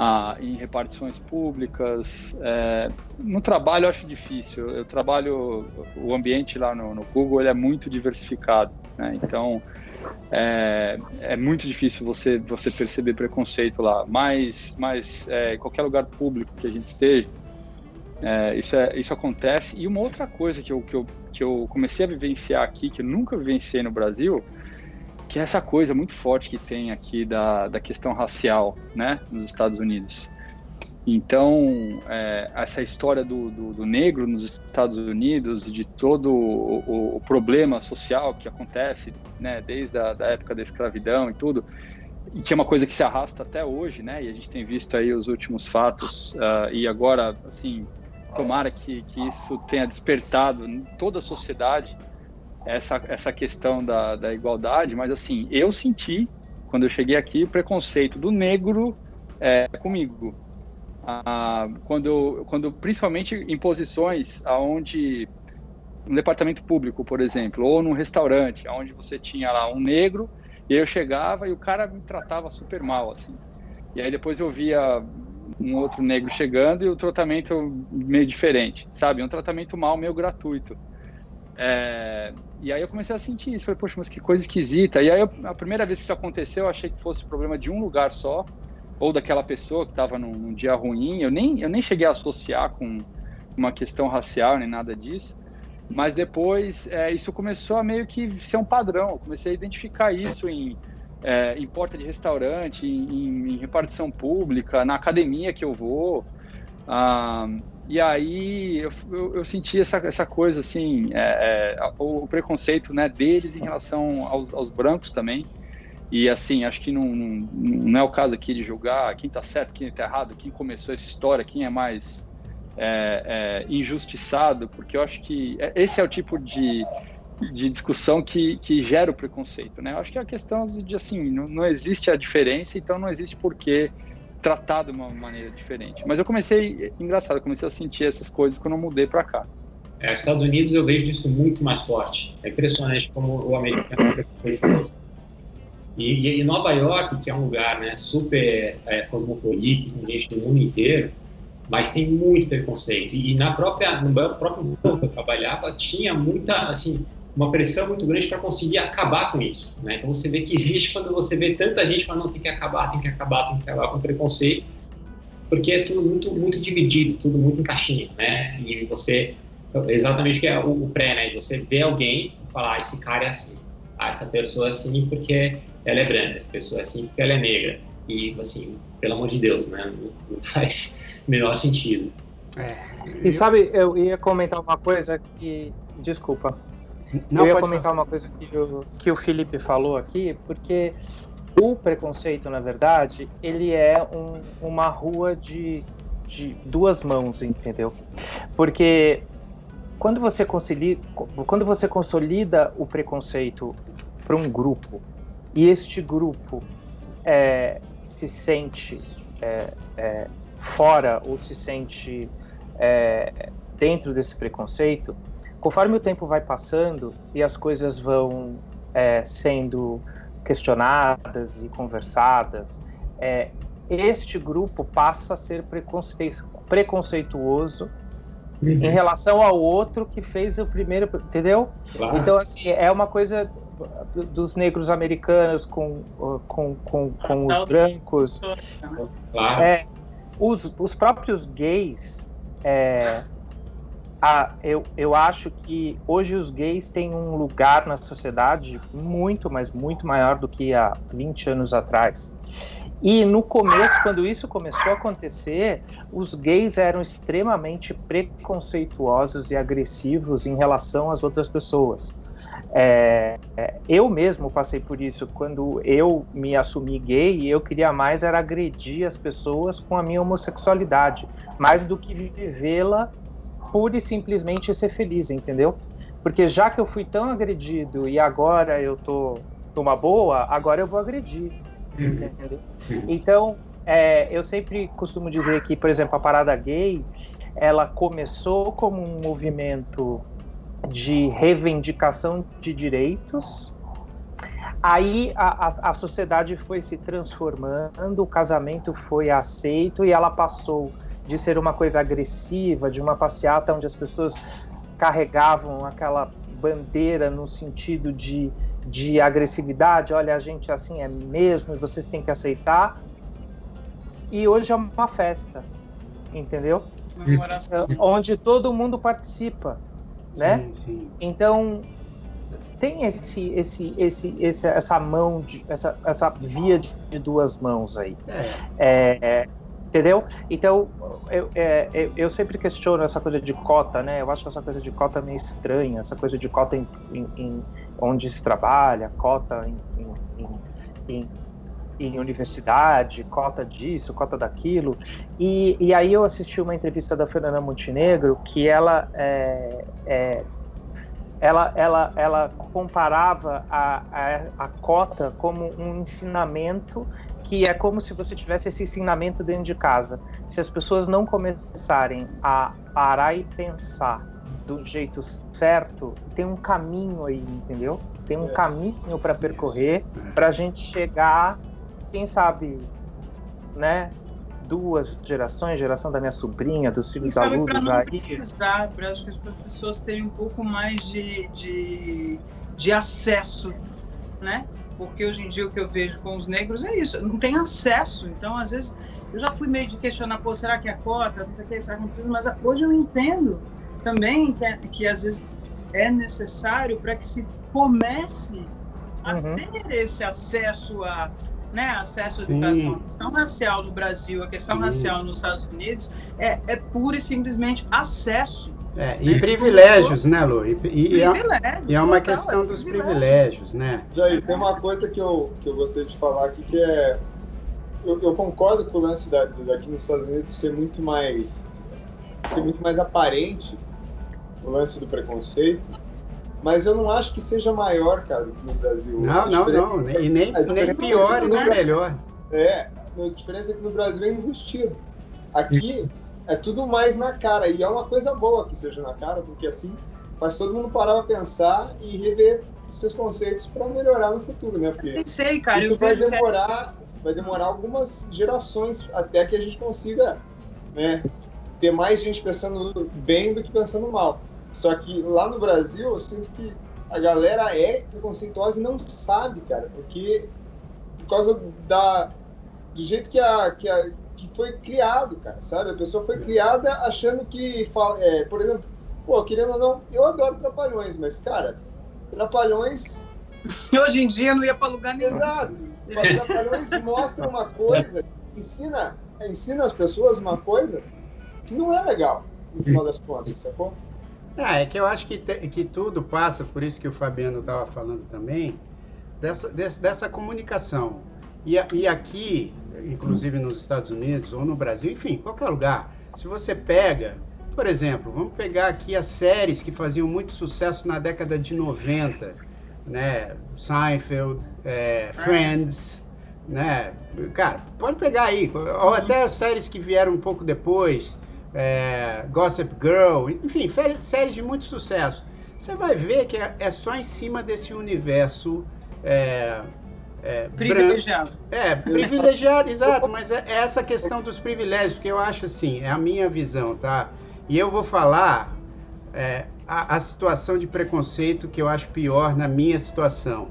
ah, em repartições públicas é, no trabalho eu acho difícil eu trabalho o ambiente lá no, no Google ele é muito diversificado né? então é, é muito difícil você, você perceber preconceito lá, mas, mas é, qualquer lugar público que a gente esteja, é, isso, é, isso acontece. E uma outra coisa que eu, que, eu, que eu comecei a vivenciar aqui, que eu nunca vivenciei no Brasil, que é essa coisa muito forte que tem aqui da, da questão racial né, nos Estados Unidos. Então, é, essa história do, do, do, negro nos Estados Unidos e de todo o, o, problema social que acontece, né, desde a da época da escravidão e tudo, e que é uma coisa que se arrasta até hoje, né, e a gente tem visto aí os últimos fatos, uh, e agora, assim, tomara que, que isso tenha despertado toda a sociedade essa, essa questão da, da igualdade, mas, assim, eu senti, quando eu cheguei aqui, o preconceito do negro é, comigo, ah, quando, quando principalmente em posições aonde no departamento público, por exemplo, ou num restaurante, onde você tinha lá um negro e eu chegava e o cara me tratava super mal, assim. E aí depois eu via um outro negro chegando e o tratamento meio diferente, sabe? Um tratamento mal, meio gratuito. É... E aí eu comecei a sentir isso. Falei, poxa, mas que coisa esquisita. E aí eu, a primeira vez que isso aconteceu, eu achei que fosse problema de um lugar só ou daquela pessoa que estava num, num, dia ruim. Eu nem, eu nem cheguei a associar com uma questão racial nem nada disso, mas depois é, isso começou a meio que ser um padrão. Eu comecei a identificar isso em, é, em porta de restaurante, em, em, repartição pública, na academia que eu vou. Ah, e aí eu, eu, eu, senti essa, essa coisa assim, é, é o, o, preconceito né, deles em relação aos, aos brancos também. E assim, acho que não, não, não, é o caso aqui de julgar quem está certo, quem está errado, quem começou essa história, quem é mais é, é, injustiçado, porque eu acho que é, esse é o tipo de, de discussão que, que gera o preconceito, né? Eu acho que é a questão de assim, não, não existe a diferença, então não existe por que tratar de uma maneira diferente. Mas eu comecei, engraçado, eu comecei a sentir essas coisas quando eu mudei para cá. É, Estados Unidos eu vejo isso muito mais forte. É impressionante como o americano é preconceituoso. E, e, Nova York, que é um lugar né, super é, cosmopolita, com gente do mundo inteiro, mas tem muito preconceito. E na própria, no próprio banco que eu trabalhava, tinha muita, assim, uma pressão muito grande para conseguir acabar com isso. Né? Então você vê que existe quando você vê tanta gente falando, não, tem que acabar, tem que acabar, tem que acabar com preconceito, porque é tudo muito, muito dividido, tudo muito em caixinha, né? E você, exatamente o que é o, o pré, né? Você vê alguém e falar, ah, esse cara é assim, ah, essa pessoa é assim porque ela é branca, essa pessoa é assim porque ela é negra. E, assim, pelo amor de Deus, né? Não, não faz o menor sentido. É. E sabe, eu ia comentar uma coisa que. Desculpa. Não, eu ia comentar falar. uma coisa que o, que o Felipe falou aqui, porque o preconceito, na verdade, ele é um, uma rua de, de duas mãos, entendeu? Porque quando você, consolida, quando você consolida o preconceito para um grupo e este grupo é, se sente é, é, fora ou se sente é, dentro desse preconceito, conforme o tempo vai passando e as coisas vão é, sendo questionadas e conversadas, é, este grupo passa a ser preconceituoso uhum. em relação ao outro que fez o primeiro, entendeu? Claro. Então, assim, é uma coisa dos negros americanos com, com, com, com os brancos. Claro. É, os, os próprios gays é, ah, eu, eu acho que hoje os gays têm um lugar na sociedade muito, mas muito maior do que há 20 anos atrás. E no começo, quando isso começou a acontecer, os gays eram extremamente preconceituosos e agressivos em relação às outras pessoas. É, é eu mesmo passei por isso quando eu me assumi gay eu queria mais era agredir as pessoas com a minha homossexualidade mais do que vivê-la pura e simplesmente ser feliz, entendeu? Porque já que eu fui tão agredido e agora eu tô numa boa, agora eu vou agredir. Uhum. Entendeu? Então, é, eu sempre costumo dizer que, por exemplo, a parada gay, ela começou como um movimento de reivindicação de direitos. Aí a, a, a sociedade foi se transformando, o casamento foi aceito e ela passou de ser uma coisa agressiva, de uma passeata onde as pessoas carregavam aquela bandeira no sentido de, de agressividade, olha, a gente assim é mesmo e vocês têm que aceitar. E hoje é uma festa, entendeu? Onde todo mundo participa, né? Sim, sim. Então tem esse, esse, esse, esse, essa mão, de, essa, essa via de, de duas mãos aí. É. É, é Entendeu? Então, eu, é, é, eu sempre questiono essa coisa de cota, né? Eu acho essa coisa de cota meio estranha, essa coisa de cota em, em, em onde se trabalha, cota em, em, universidade, cota disso, cota daquilo. E, e aí eu assisti uma entrevista da Fernanda Montenegro que ela é, é, ela, ela, ela comparava a, a, a cota como um ensinamento que é como se você tivesse esse ensinamento dentro de casa. Se as pessoas não começarem a parar e pensar do jeito certo, tem um caminho aí, entendeu? Tem um é. caminho para percorrer para a gente chegar, quem sabe, né? Duas gerações, geração da minha sobrinha, dos filhos da Luz aí. precisar, para que as pessoas tenham um pouco mais de, de, de acesso, né? Porque hoje em dia o que eu vejo com os negros é isso, não tem acesso. Então, às vezes, eu já fui meio de questionar, pô, será que é cota? Não sei o que, será que não precisa? Mas hoje eu entendo também que, que às vezes é necessário para que se comece a uhum. ter esse acesso a né, acesso à Sim. educação. A questão racial no Brasil, a questão Sim. racial nos Estados Unidos é, é pura e simplesmente acesso. É, e privilégios, né, Lu? E, e, é, e é uma questão dos privilégios, né? Jair, tem uma coisa que eu, que eu gostaria de falar aqui que é. Eu, eu concordo com o lance da, daqui nos Estados Unidos ser muito mais. ser muito mais aparente o lance do preconceito. Mas eu não acho que seja maior, cara, do que no Brasil. Não, não, não. E nem, nem pior e nem melhor. É, a diferença é que no Brasil é investido. Aqui é tudo mais na cara. E é uma coisa boa que seja na cara, porque assim faz todo mundo parar pra pensar e rever seus conceitos para melhorar no futuro, né? Porque sei, cara, isso vai demorar, que... vai demorar algumas gerações até que a gente consiga, né, ter mais gente pensando bem do que pensando mal. Só que lá no Brasil, eu sinto que a galera é preconceituosa e não sabe, cara, porque por causa da do jeito que a, que a que foi criado, cara, sabe? A pessoa foi criada achando que, é, por exemplo, pô, querendo ou não, eu adoro Trapalhões, mas, cara, Trapalhões. Hoje em dia não ia para lugar nenhum. Exato. Mas Trapalhões mostra uma coisa, ensina, ensina as pessoas uma coisa que não é legal, no final das contas, sacou? Ah, é que eu acho que, te, que tudo passa, por isso que o Fabiano estava falando também, dessa, dessa, dessa comunicação. E, e aqui, inclusive nos Estados Unidos ou no Brasil, enfim, qualquer lugar, se você pega, por exemplo, vamos pegar aqui as séries que faziam muito sucesso na década de 90, né? Seinfeld, é, Friends, né? Cara, pode pegar aí, ou até as séries que vieram um pouco depois, é, Gossip Girl, enfim, séries de muito sucesso. Você vai ver que é, só em cima desse universo é, é, privilegiado. É, privilegiado, exato, mas é, é, essa questão dos privilégios, porque eu acho assim, é a minha visão, tá? E eu vou falar é, a, a situação de preconceito que eu acho pior na minha situação.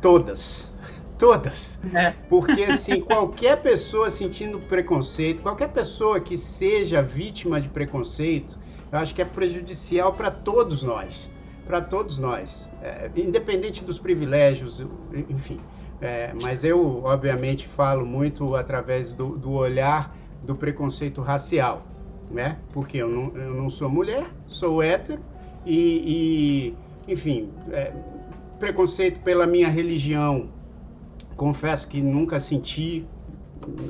Todas todas. É. Porque, assim, qualquer pessoa sentindo preconceito, qualquer pessoa que seja vítima de preconceito, eu acho que é prejudicial para todos nós. Para todos nós. É, independente dos privilégios, enfim. É, mas eu, obviamente, falo muito através do, do olhar do preconceito racial, né? Porque eu não, eu não sou mulher, sou hétero e, e enfim, é, preconceito pela minha religião confesso que nunca senti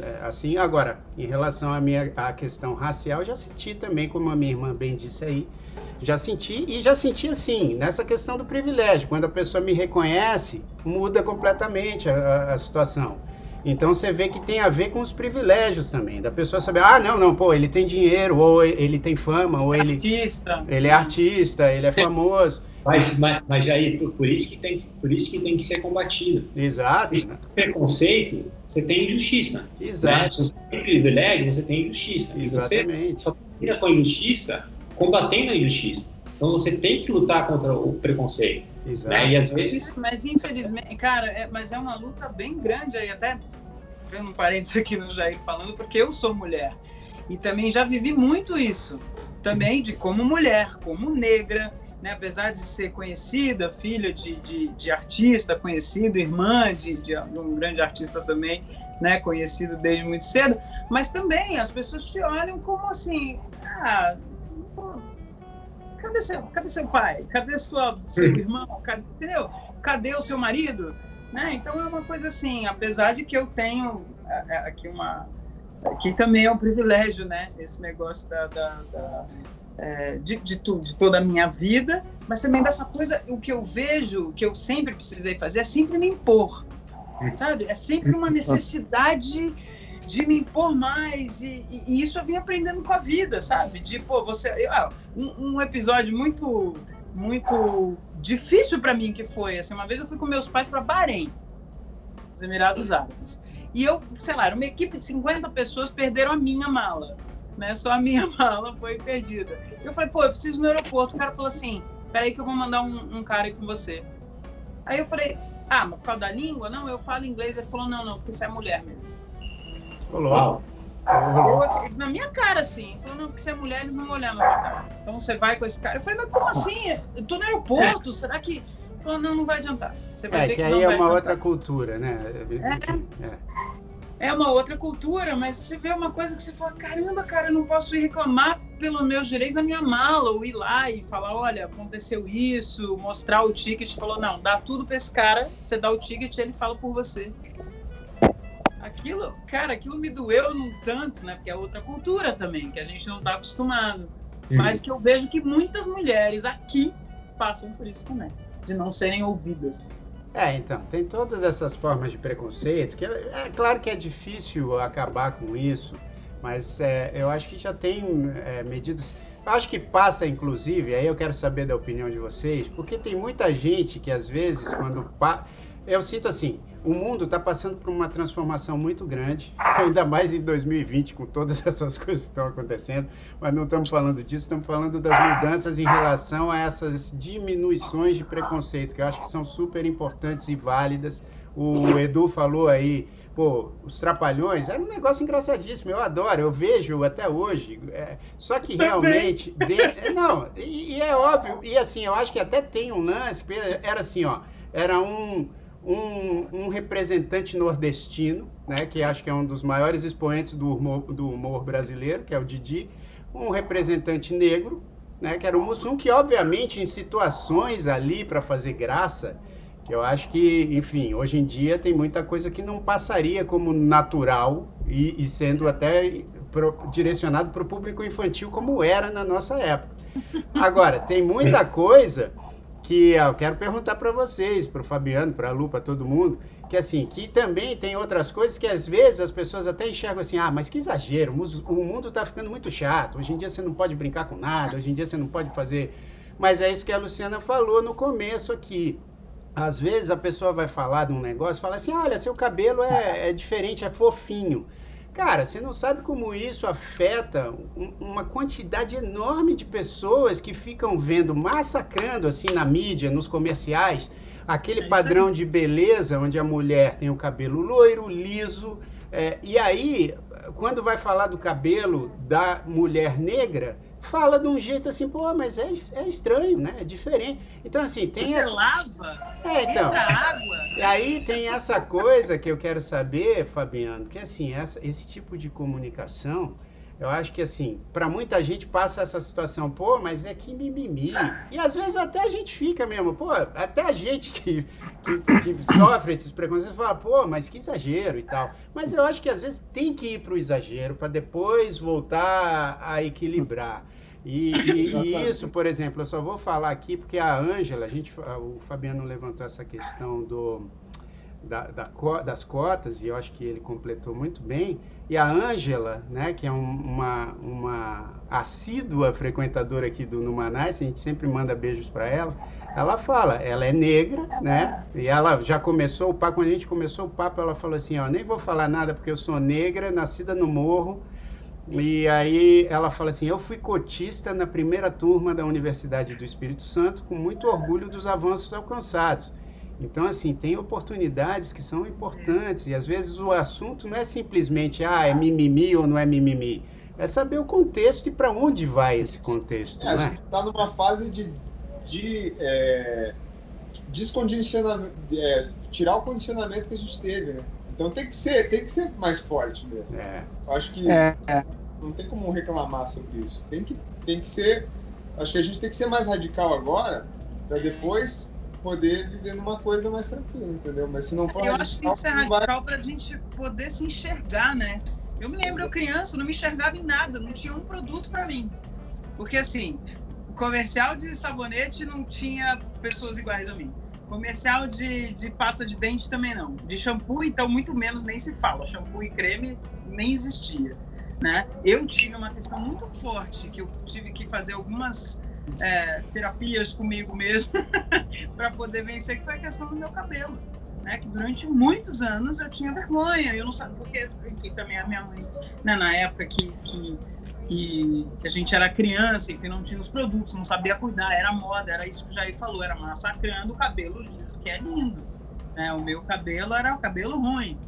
é, assim. Agora, em relação à minha à questão racial, já senti também, como a minha irmã bem disse aí, já senti e já senti assim, nessa questão do privilégio. Quando a pessoa me reconhece, muda completamente a, a situação. Então você vê que tem a ver com os privilégios também, da pessoa saber, ah, não, não, pô, ele tem dinheiro, ou ele tem fama, ou ele, artista. ele é artista, ele é famoso. Mas, mas, mas Jair, por, por, isso que tem, por isso que tem que ser combatido. Exato. Esse preconceito, você tem injustiça. Né? Exato. Né? Se você tem privilégio, você tem injustiça. Exatamente. E você só termina com injustiça combatendo a injustiça. Então você tem que lutar contra o preconceito. Exato. Né? E às vezes. Mas infelizmente, cara, é, mas é uma luta bem grande aí, até vendo um parênteses aqui no Jair falando, porque eu sou mulher. E também já vivi muito isso. Também de como mulher, como negra, né, apesar de ser conhecida, filha de, de, de artista conhecido, irmã de, de, um grande artista também, né, conhecido desde muito cedo, mas também as pessoas te olham como assim, ah, pô, cadê seu, cadê seu pai? Cadê sua, seu irmão? Cadê, entendeu? Cadê o seu marido? Né? Então é uma coisa assim, apesar de que eu tenho é, é, aqui uma aqui também é um privilégio, né? Esse negócio da, da, da é, de, de, tudo, de toda a minha vida, mas também dessa coisa, o que eu vejo, o que eu sempre precisei fazer é sempre me impor, sabe? É sempre uma necessidade de me impor mais e, e, e isso eu vim aprendendo com a vida, sabe? De, pô, você... Ah, um, um episódio muito, muito difícil para mim que foi, assim, uma vez eu fui com meus pais para Bahrein, os Emirados Árabes, e eu, sei lá, uma equipe de 50 pessoas perderam a minha mala né? Só a minha mala foi perdida. Eu falei, pô, eu preciso no aeroporto. O cara falou assim, peraí que eu vou mandar um, um cara aí com você. Aí eu falei, ah, mas por causa da língua? Não, eu falo inglês. Ele falou, não, não, porque você é mulher mesmo. Uau. Eu, na minha cara, assim. Falou, não, porque você é mulher, eles não vão olhar na sua cara. Então você vai com esse cara. Eu falei, mas como assim? Eu tô no aeroporto, é. será que. Ele falou, não, não vai adiantar. Você vai é, que, que aí é uma adiantar. outra cultura, né? É. é é uma outra cultura, mas você vê uma coisa que você fala, caramba, cara, eu não posso ir reclamar pelos meus direitos da minha mala, ou ir lá e falar, olha, aconteceu isso, mostrar o ticket, falou, não, dá tudo para esse cara, você dá o ticket e ele fala por você. Aquilo, cara, aquilo me doeu num tanto, né? Porque é outra cultura também, que a gente não está acostumado. Uhum. Mas que eu vejo que muitas mulheres aqui passam por isso também, de não serem ouvidas. É, então, tem todas essas formas de preconceito, que é, é, claro que é difícil acabar com isso, Mas é, eu acho que já tem é, medidas. Eu acho que passa, inclusive, aí eu quero saber da opinião de vocês, porque tem muita gente que às vezes, quando. Pa... Eu sinto assim, o mundo está passando por uma transformação muito grande, ainda mais em 2020, com todas essas coisas que estão acontecendo, mas não estamos falando disso, estamos falando das mudanças em relação a essas diminuições de preconceito, que eu acho que são super importantes e válidas. O Edu falou aí, pô, os trapalhões, era um negócio engraçadíssimo, eu adoro, eu vejo até hoje. É, só que realmente. De, é, não, e, e é óbvio, e assim, eu acho que até tem um lance, era assim, ó, era um um, um, representante nordestino, né, que acho que é um dos maiores expoentes do humor, do humor brasileiro, que é o Didi, um representante negro, né, que era o Mussum, que obviamente em situações ali para fazer graça, que eu acho que, enfim, hoje em dia tem muita coisa que não passaria como natural e, e sendo até pro, direcionado para o público infantil como era na nossa época. Agora, tem muita coisa que eu quero perguntar para vocês, para o Fabiano, para a Lu, para todo mundo, que assim, que também tem outras coisas que às vezes as pessoas até enxergam assim, ah, mas que exagero, o mundo está ficando muito chato, hoje em dia você não pode brincar com nada, hoje em dia você não pode fazer... Mas é isso que a Luciana falou no começo aqui. Às vezes a pessoa vai falar de um negócio, fala assim, olha, seu cabelo é, é diferente, é fofinho. Cara, você não sabe como isso afeta uma quantidade enorme de pessoas que ficam vendo, massacrando assim na mídia, nos comerciais, aquele é padrão de beleza onde a mulher tem o cabelo loiro, liso. É, e aí, quando vai falar do cabelo da mulher negra, fala de um jeito assim, pô, mas é, é estranho, né? É diferente. Então, assim, tem essa. lava? É, então. água. E aí tem essa coisa que eu quero saber, Fabiano, que assim, essa, esse tipo de comunicação. Eu acho que assim, para muita gente passa essa situação, pô, mas é que mimimi. E às vezes até a gente fica mesmo, pô, até a gente que, que, que sofre esses preconceitos fala, pô, mas que exagero e tal. Mas eu acho que às vezes tem que ir para o exagero para depois voltar a equilibrar. E, e, e, isso, por exemplo, eu só vou falar aqui porque a Ângela, a gente, o Fabiano levantou essa questão do, da, da, das cotas e eu acho que ele completou muito bem. E a Ângela, né, que é um, uma, uma assídua frequentadora aqui do Numanais, a gente sempre manda beijos para ela. Ela fala, ela é negra, né? E ela já começou o papo, quando a gente começou o papo, ela falou assim, ó, nem vou falar nada porque eu sou negra, nascida no morro, e aí ela fala assim: Eu fui cotista na primeira turma da Universidade do Espírito Santo, com muito orgulho dos avanços alcançados. Então, assim, tem oportunidades que são importantes. E às vezes o assunto não é simplesmente, ah, é mimimi ou não é mimimi. É saber o contexto e para onde vai esse contexto. É, a né? gente está numa fase de, de é, descondicionamento, é, tirar o condicionamento que a gente teve, né? Então tem que ser, tem que ser mais forte mesmo. É. Eu acho que é, é. não tem como reclamar sobre isso. Tem que, tem que ser. Acho que a gente tem que ser mais radical agora, para depois poder viver numa coisa mais tranquila, entendeu? Mas se não for Eu radical, acho que tem que ser radical vai... para a gente poder se enxergar, né? Eu me lembro, eu criança, não me enxergava em nada, não tinha um produto para mim. Porque assim, o comercial de sabonete não tinha pessoas iguais a mim. Comercial de, de pasta de dente também não. De shampoo, então, muito menos nem se fala. Shampoo e creme nem existia. Né? Eu tive uma questão muito forte, que eu tive que fazer algumas é, terapias comigo mesmo para poder vencer, que foi a questão do meu cabelo. Né? Que durante muitos anos eu tinha vergonha, eu não sabia, porque, enfim, também a minha mãe, né, na época que, que que, que, a gente era criança e que não tinha os produtos, não sabia cuidar, era moda, era isso que o Jair falou, era massacrando o cabelo liso, que é lindo. Né? O meu cabelo era o cabelo ruim.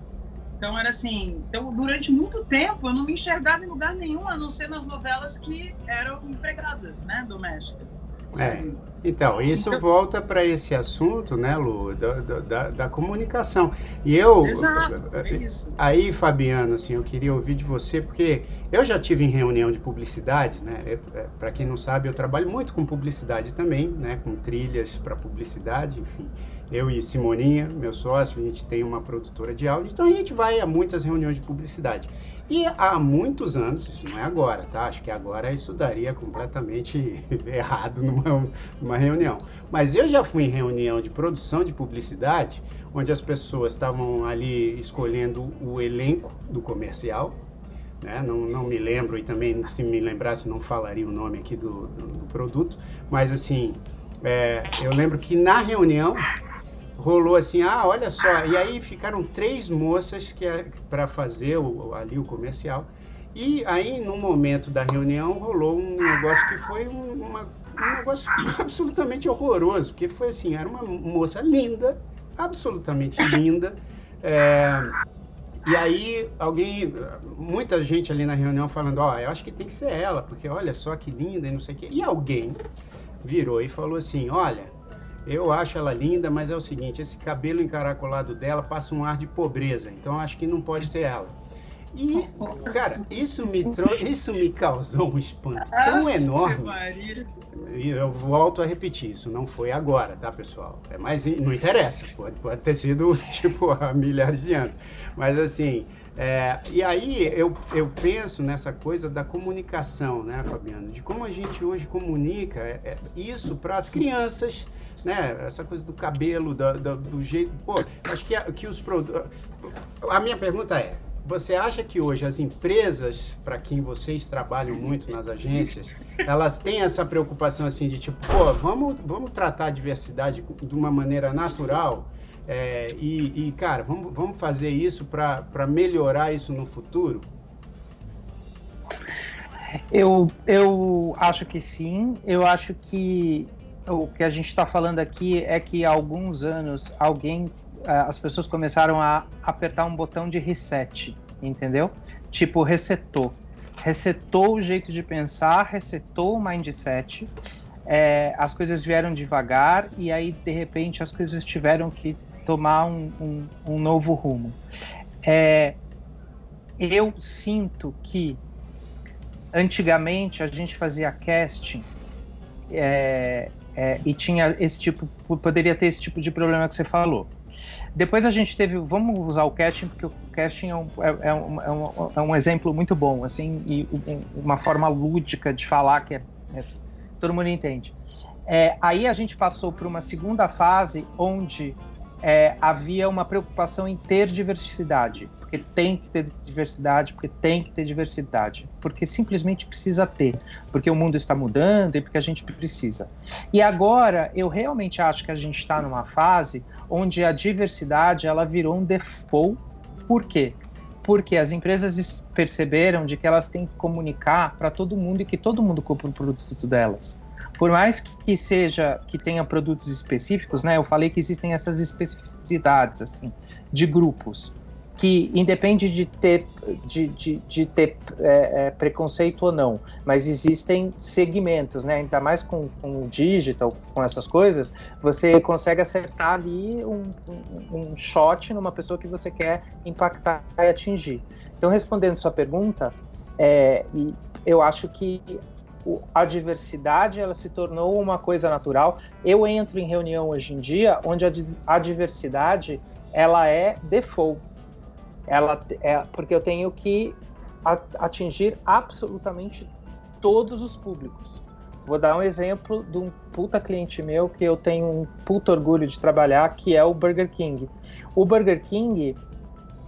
Então era assim, então durante muito tempo eu não me enxergava em lugar nenhum, a não ser nas novelas que eram empregadas, né, domésticas. É. Então, isso então, volta para esse assunto, né, Lu, da, da, da, comunicação. E eu. Exato, é isso. Aí, Fabiano, assim, eu queria ouvir de você, porque eu já tive em reunião de publicidade, né? É, para quem não sabe, eu trabalho muito com publicidade também, né? Com trilhas para publicidade, enfim. Eu e Simoninha, meu sócio, a gente tem uma produtora de áudio, então a gente vai a muitas reuniões de publicidade. E há muitos anos, isso não é agora, tá? Acho que agora isso daria completamente errado numa, numa reunião. Mas eu já fui em reunião de produção de publicidade, onde as pessoas estavam ali escolhendo o elenco do comercial, né? Não, não me lembro e também se me lembrasse não falaria o nome aqui do, do, do produto, mas assim, é, eu lembro que na reunião rolou assim, ah, olha só, e aí ficaram três moças que é para fazer o, ali o comercial. E aí, no momento da reunião, rolou um negócio que foi um, uma, um negócio absolutamente horroroso, porque foi assim, era uma moça linda, absolutamente linda, é, e aí, alguém, muita gente ali na reunião falando, ó, oh, eu acho que tem que ser ela, porque olha só que linda e não sei o quê. E alguém virou e falou assim, olha, eu acho ela linda, mas é o seguinte, esse cabelo encaracolado dela passa um ar de pobreza, então acho que não pode ser ela. E, cara, isso me, isso me causou um espanto tão enorme. E eu volto a repetir, isso não foi agora, tá, pessoal? É mais, não interessa, pode, pode ter sido, tipo, há milhares de anos. Mas, assim, é, e aí eu, eu penso nessa coisa da comunicação, né, Fabiano? De como a gente hoje comunica é, é, isso para as crianças, né? Essa coisa do cabelo, do, do, do jeito. Pô, acho que, que os produtos. A minha pergunta é: você acha que hoje as empresas, para quem vocês trabalham muito nas agências, elas têm essa preocupação assim de tipo, pô, vamos, vamos tratar a diversidade de uma maneira natural é, e, e, cara, vamos, vamos fazer isso para melhorar isso no futuro? Eu, eu acho que sim. Eu acho que o que a gente está falando aqui é que há alguns anos alguém é, as pessoas começaram a apertar um botão de reset, entendeu? Tipo, resetou. Resetou o jeito de pensar, resetou o mindset. É, as coisas vieram devagar e aí, de repente, as coisas tiveram que tomar um, um, um novo rumo. É, eu sinto que antigamente a gente fazia casting é, é, e tinha esse tipo, poderia ter esse tipo de problema que você falou. Depois a gente teve, vamos usar o casting, porque o casting é um, é, é um, é um, é um exemplo muito bom, assim, e uma forma lúdica de falar que é, é todo mundo entende. É, aí a gente passou por uma segunda fase onde havia uma preocupação em ter diversidade, porque tem que ter diversidade, porque tem que ter diversidade, porque simplesmente precisa ter, porque o mundo está mudando e porque a gente precisa. E agora eu realmente acho que a gente está numa fase onde a diversidade ela virou um default. Por quê? Porque as empresas perceberam de que elas têm que comunicar para todo mundo e que todo mundo compra o produto delas por mais que seja que tenha produtos específicos, né? Eu falei que existem essas especificidades assim de grupos que independe de ter de, de, de ter é, é, preconceito ou não, mas existem segmentos, né? Ainda mais com, com digital, com essas coisas, você consegue acertar ali um, um, um shot numa pessoa que você quer impactar e atingir. Então, respondendo sua pergunta, é, eu acho que a diversidade ela se tornou uma coisa natural. Eu entro em reunião hoje em dia onde a, a diversidade ela é default. Ela é porque eu tenho que atingir absolutamente todos os públicos. Vou dar um exemplo de um puta cliente meu que eu tenho um puta orgulho de trabalhar, que é o Burger King. O Burger King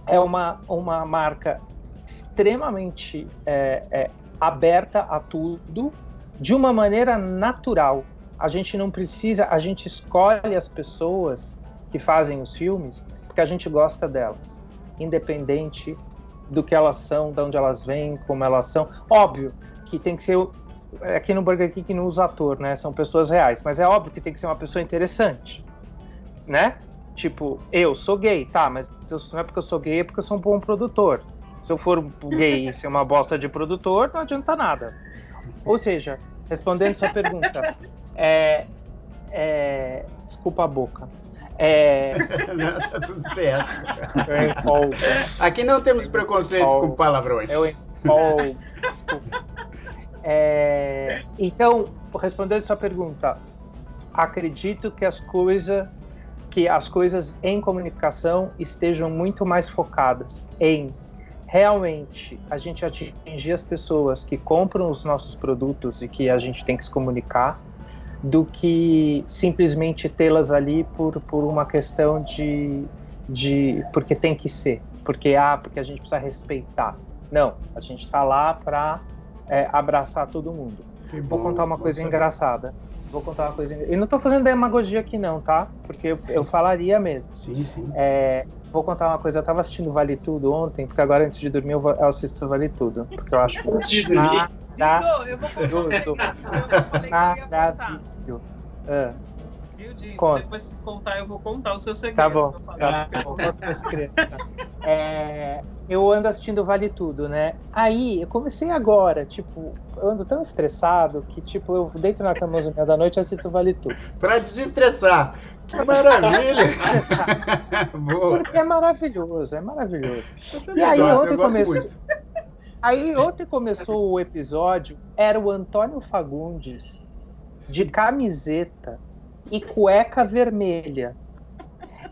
é uma, uma marca extremamente é, é, aberta a tudo de uma maneira natural. A gente não precisa, a gente escolhe as pessoas que fazem os filmes porque a gente gosta delas, independente do que elas são, de onde elas vêm, como elas são. Óbvio que tem que ser aqui no Burger King não usa ator, né? São pessoas reais, mas é óbvio que tem que ser uma pessoa interessante, né? Tipo, eu sou gay, tá, mas não é porque eu sou gay, é porque eu sou um bom produtor. Se eu for gay e ser uma bosta de produtor, não adianta nada. Ou seja, respondendo sua pergunta, é, é, desculpa a boca. É... não, tá tudo certo. Aqui não temos preconceitos com palavrões. Eu empolgo. Desculpa. É, então, respondendo sua pergunta, acredito que as coisas que as coisas em comunicação estejam muito mais focadas em realmente a gente atingir as pessoas que compram os nossos produtos e que a gente tem que se comunicar, do que simplesmente tê-las ali por, por uma questão de, de. porque tem que ser, porque ah, porque a gente precisa respeitar. Não, a gente está lá para é, abraçar todo mundo. Que Vou bom, contar uma coisa saber. engraçada. Vou contar uma coisa. E não estou fazendo demagogia aqui, não, tá? Porque eu, eu falaria mesmo. Sim, sim. É, vou contar uma coisa. Eu estava assistindo Vale Tudo ontem, porque agora antes de dormir eu, assisto Vale Tudo. Porque eu acho. Antes de dormir? Eu vou contar. Maravilhoso. Ah. Conta. Depois se contar, eu vou contar o seu segredo. Tá bom. Tá bom. é, eu ando assistindo Vale Tudo, né? Aí, eu comecei agora, tipo, eu ando tão estressado que, tipo, eu deito na cama às da noite e assisto Vale Tudo. pra desestressar. Que maravilha! Boa. Porque é maravilhoso, é maravilhoso. E aí, ontem começou. Aí, ontem começou o episódio, era o Antônio Fagundes de camiseta e cueca vermelha.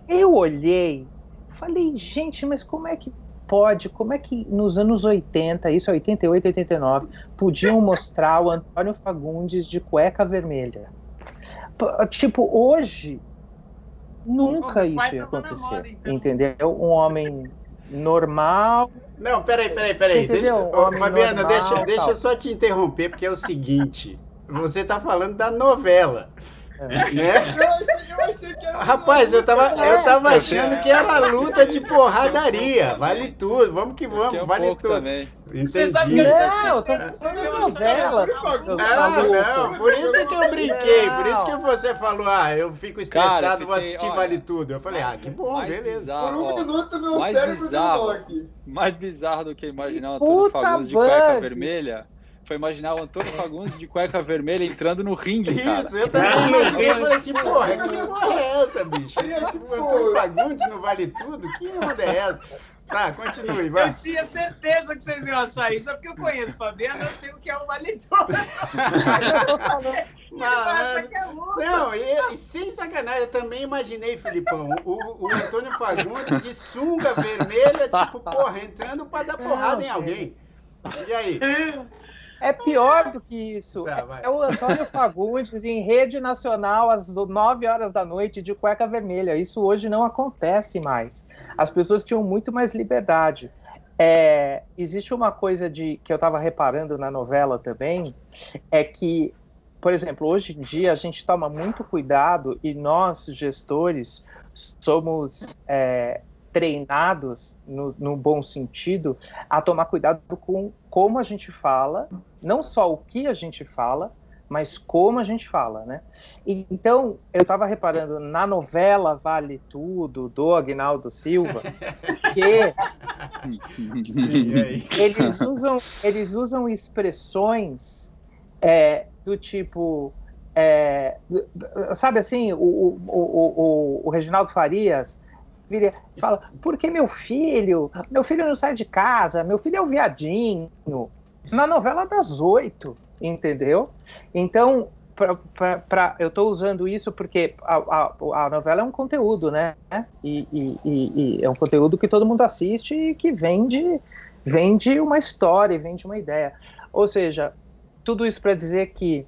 Eu olhei, falei, gente, mas como é que pode, como é que nos anos 80, isso é 88, 89, podiam mostrar o Antônio Fagundes de cueca vermelha? Tipo, hoje, nunca isso ia acontecer, então. entendeu? Um homem normal. Não, peraí, peraí, peraí. Deixa, ô, Fabiana, normal, deixa, deixa eu só te interromper, porque é o seguinte: você está falando da novela. É. Né? Eu achei, Rapaz, eu tava, eu tava achando que era luta de porradaria. Vale tudo, vamos que vamos, vale tudo. Também. Entendi. Você sabe que não, eu tô pensando em novela. Ah, não, por isso que eu brinquei, por isso que você falou, ah, eu fico estressado, Cara, vou assistir olha, Vale Tudo. Eu falei, ah, que bom, beleza. Bizarro, por um minuto meu cérebro bizarro, aqui. Mais bizarro do que imaginar o Antônio Fagundes de cueca vermelha foi imaginar o Antônio Fagundes de cueca vermelha entrando no ringue, cara. Isso, eu também imaginei. Eu falei assim, porra, que porra é essa, bicho? O Antônio Fagundes não vale tudo? Que onda é essa? Tá, continue, vai. Eu tinha certeza que vocês iam achar isso, é porque eu conheço Fabiano, eu sei o que é um valedor. Não, não e, e, sem sacanagem, eu também imaginei, Filipão, o, o Antônio Fagundes de sunga vermelha, tipo, porra, entrando pra dar porrada em alguém. E aí? É pior do que isso. Tá, é o Antônio Fagundes em rede nacional às 9 horas da noite de cueca vermelha. Isso hoje não acontece mais. As pessoas tinham muito mais liberdade. É, existe uma coisa de que eu estava reparando na novela também, é que, por exemplo, hoje em dia a gente toma muito cuidado e nós, gestores, somos é, treinados, no, no, bom sentido, a tomar cuidado com como a gente fala, não só o que a gente fala, mas como a gente fala, né? E, então, eu estava reparando na novela Vale Tudo, do Agnaldo Silva, que eles, usam, eles usam expressões é, do tipo... É, sabe assim, o, o, o, o, Reginaldo Farias vira fala, porque meu filho, meu filho não sai de casa, meu filho é um viadinho. Na novela das oito, entendeu? Então, pra, pra, pra, eu estou usando isso porque a, a, a, novela é um conteúdo, né? E, e, e, e, é um conteúdo que todo mundo assiste e que vende, vende uma história, vende uma ideia. Ou seja, tudo isso para dizer que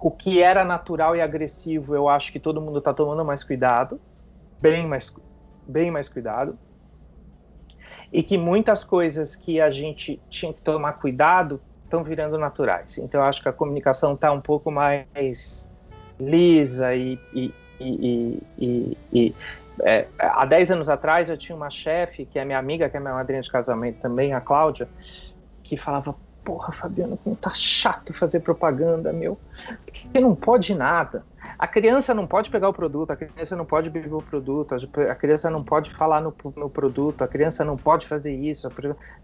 o que era natural e agressivo, eu acho que todo mundo está tomando mais cuidado bem mais, bem mais cuidado. E que muitas coisas que a gente tinha que tomar cuidado estão virando naturais. Então, eu acho que a comunicação está um pouco mais lisa e. e, e, e, e é, há 10 anos atrás, eu tinha uma chefe, que é minha amiga, que é minha madrinha de casamento também, a Cláudia, que falava: Porra, Fabiano, como tá chato fazer propaganda, meu. Porque não pode nada. A criança não pode pegar o produto, a criança não pode beber o produto, a criança não pode falar no, no produto, a criança não pode fazer isso,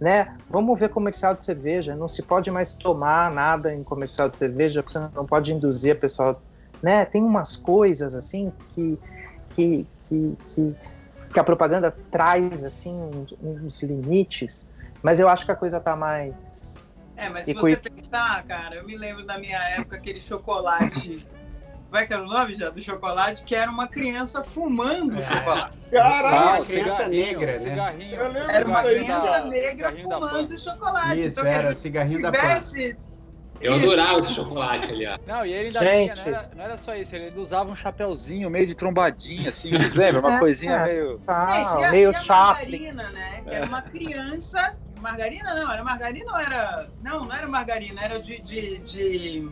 né? Vamos ver comercial de cerveja, não se pode mais tomar nada em comercial de cerveja, porque você não pode induzir a pessoa, né? Tem umas coisas assim que que, que, que, que a propaganda traz assim uns, uns limites, mas eu acho que a coisa tá mais é, mas se você pensar, cara, eu me lembro da minha época, aquele chocolate como é que era o nome já do chocolate? Que era uma criança fumando é. chocolate. Caralho, ah, criança negra, né? Era uma criança da, negra fumando chocolate. Isso, então, era cigarrinho da tivesse... Eu adorava esse chocolate, aliás. Não, e ele ainda Gente. tinha, não era, não era, só isso, ele usava um chapéuzinho meio de trombadinha, assim, vocês lembram? Uma é, coisinha é, meio. Ah, meio chato. Né? Que era uma criança margarina não, era margarina ou era. Não, não era margarina, era de, de, de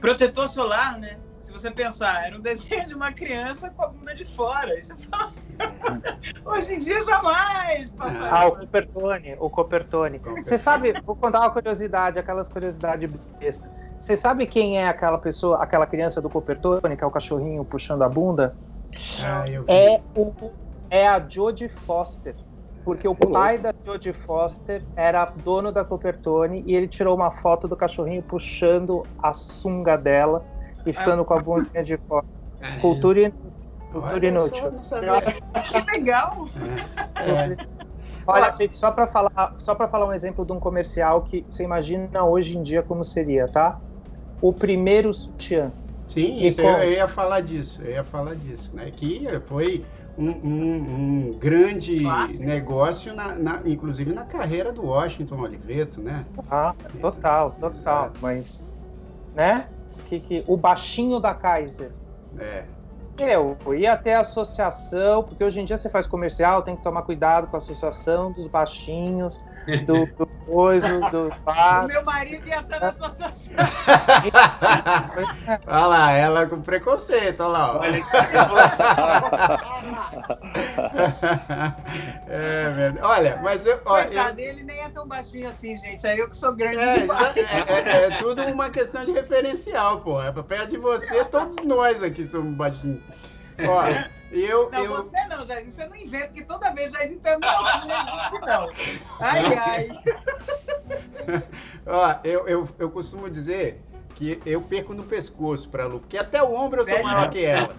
protetor solar, né? Você pensar, era um desenho de uma criança com a bunda de fora. Isso fala... Hoje em dia jamais passaria. Ah, o Copertone, o Copertone. Você sabe, vou contar uma curiosidade, aquelas curiosidades bestas. Você sabe quem é aquela pessoa, aquela criança do Copertone, que é o cachorrinho puxando a bunda? Ah, eu vi. É, o, é a Jodie Foster. Porque o pai da Jodie Foster era dono da Copertone e ele tirou uma foto do cachorrinho puxando a sunga dela e ficando com a bundinha de fora. Caramba. Cultura inútil. Cultura Olha inútil. Que legal! É, Olha, gente, só para falar, só para falar um exemplo de um comercial que você imagina hoje em dia como seria, tá? O primeiro sutiã. Sim, E isso, eu, como? eu ia falar disso, eu ia falar disso, né? Que foi um, um- um grande Clássico. negócio, na, na- inclusive na carreira do Washington Oliveto, né? Ah, total, total. Exato. Mas, né? Que, que, o baixinho da Kaiser. É. Eu ia ter associação, porque hoje em dia você faz comercial, tem que tomar cuidado com a associação dos baixinhos, do, do coisa, do bar. meu marido ia estar nessa associação. Olha lá, ela com preconceito, olha lá. ó. Olha, é, verdade. Olha, mas eu, ó, eu- Coitado dele nem é tão baixinho assim, gente. Aí eu que sou grande É, é, é- é tudo uma questão de referencial, pô. É perto de você, todos nós aqui somos baixinhos. Ó, eu, Não, eu, você não, Jair. Isso eu não invento, porque toda vez Jair altura diz que não. Ai, ai. ó, eu, eu, eu costumo dizer que eu perco no pescoço pra Lu, porque até o ombro eu sou Sério? maior que ela.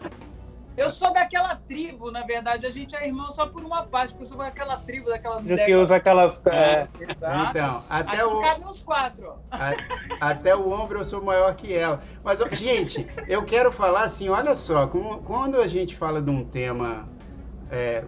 Eu sou daquela tribo, na verdade. A gente é irmão só por uma parte, porque eu sou daquela tribo, daquela Do que usa aquelas. é, Exato. Então, até Aqui o, cabe uns quatro, ó. a- até o ombro eu sou maior que ela. Mas, gente, eu quero falar assim, olha só, quando a gente fala de um tema é,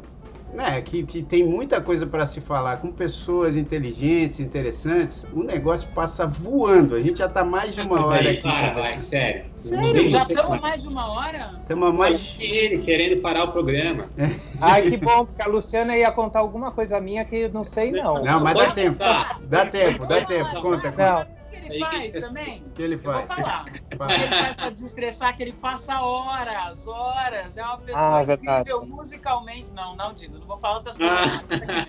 né, que, que tem muita coisa para se falar com pessoas inteligentes, interessantes, o negócio passa voando. A gente já está mais de uma hora aqui para, vai, sério. Sério? Já estamos mais de uma hora? Estamos mais. ele querendo parar o programa. Ai, que bom, porque a Luciana ia contar alguma coisa minha que eu não sei, não. Não, mas dá tempo. Dá tempo, dá tempo. Conta, conta. Que Aí ele que faz gente- também? O que ele Eu vou faz? falar. O que ele Fala. faz pra desestressar que ele passa horas, horas. É uma Ah, pessoa é verdade. incrível musicalmente. Não, não, Dido, não vou falar outras Ah. coisas.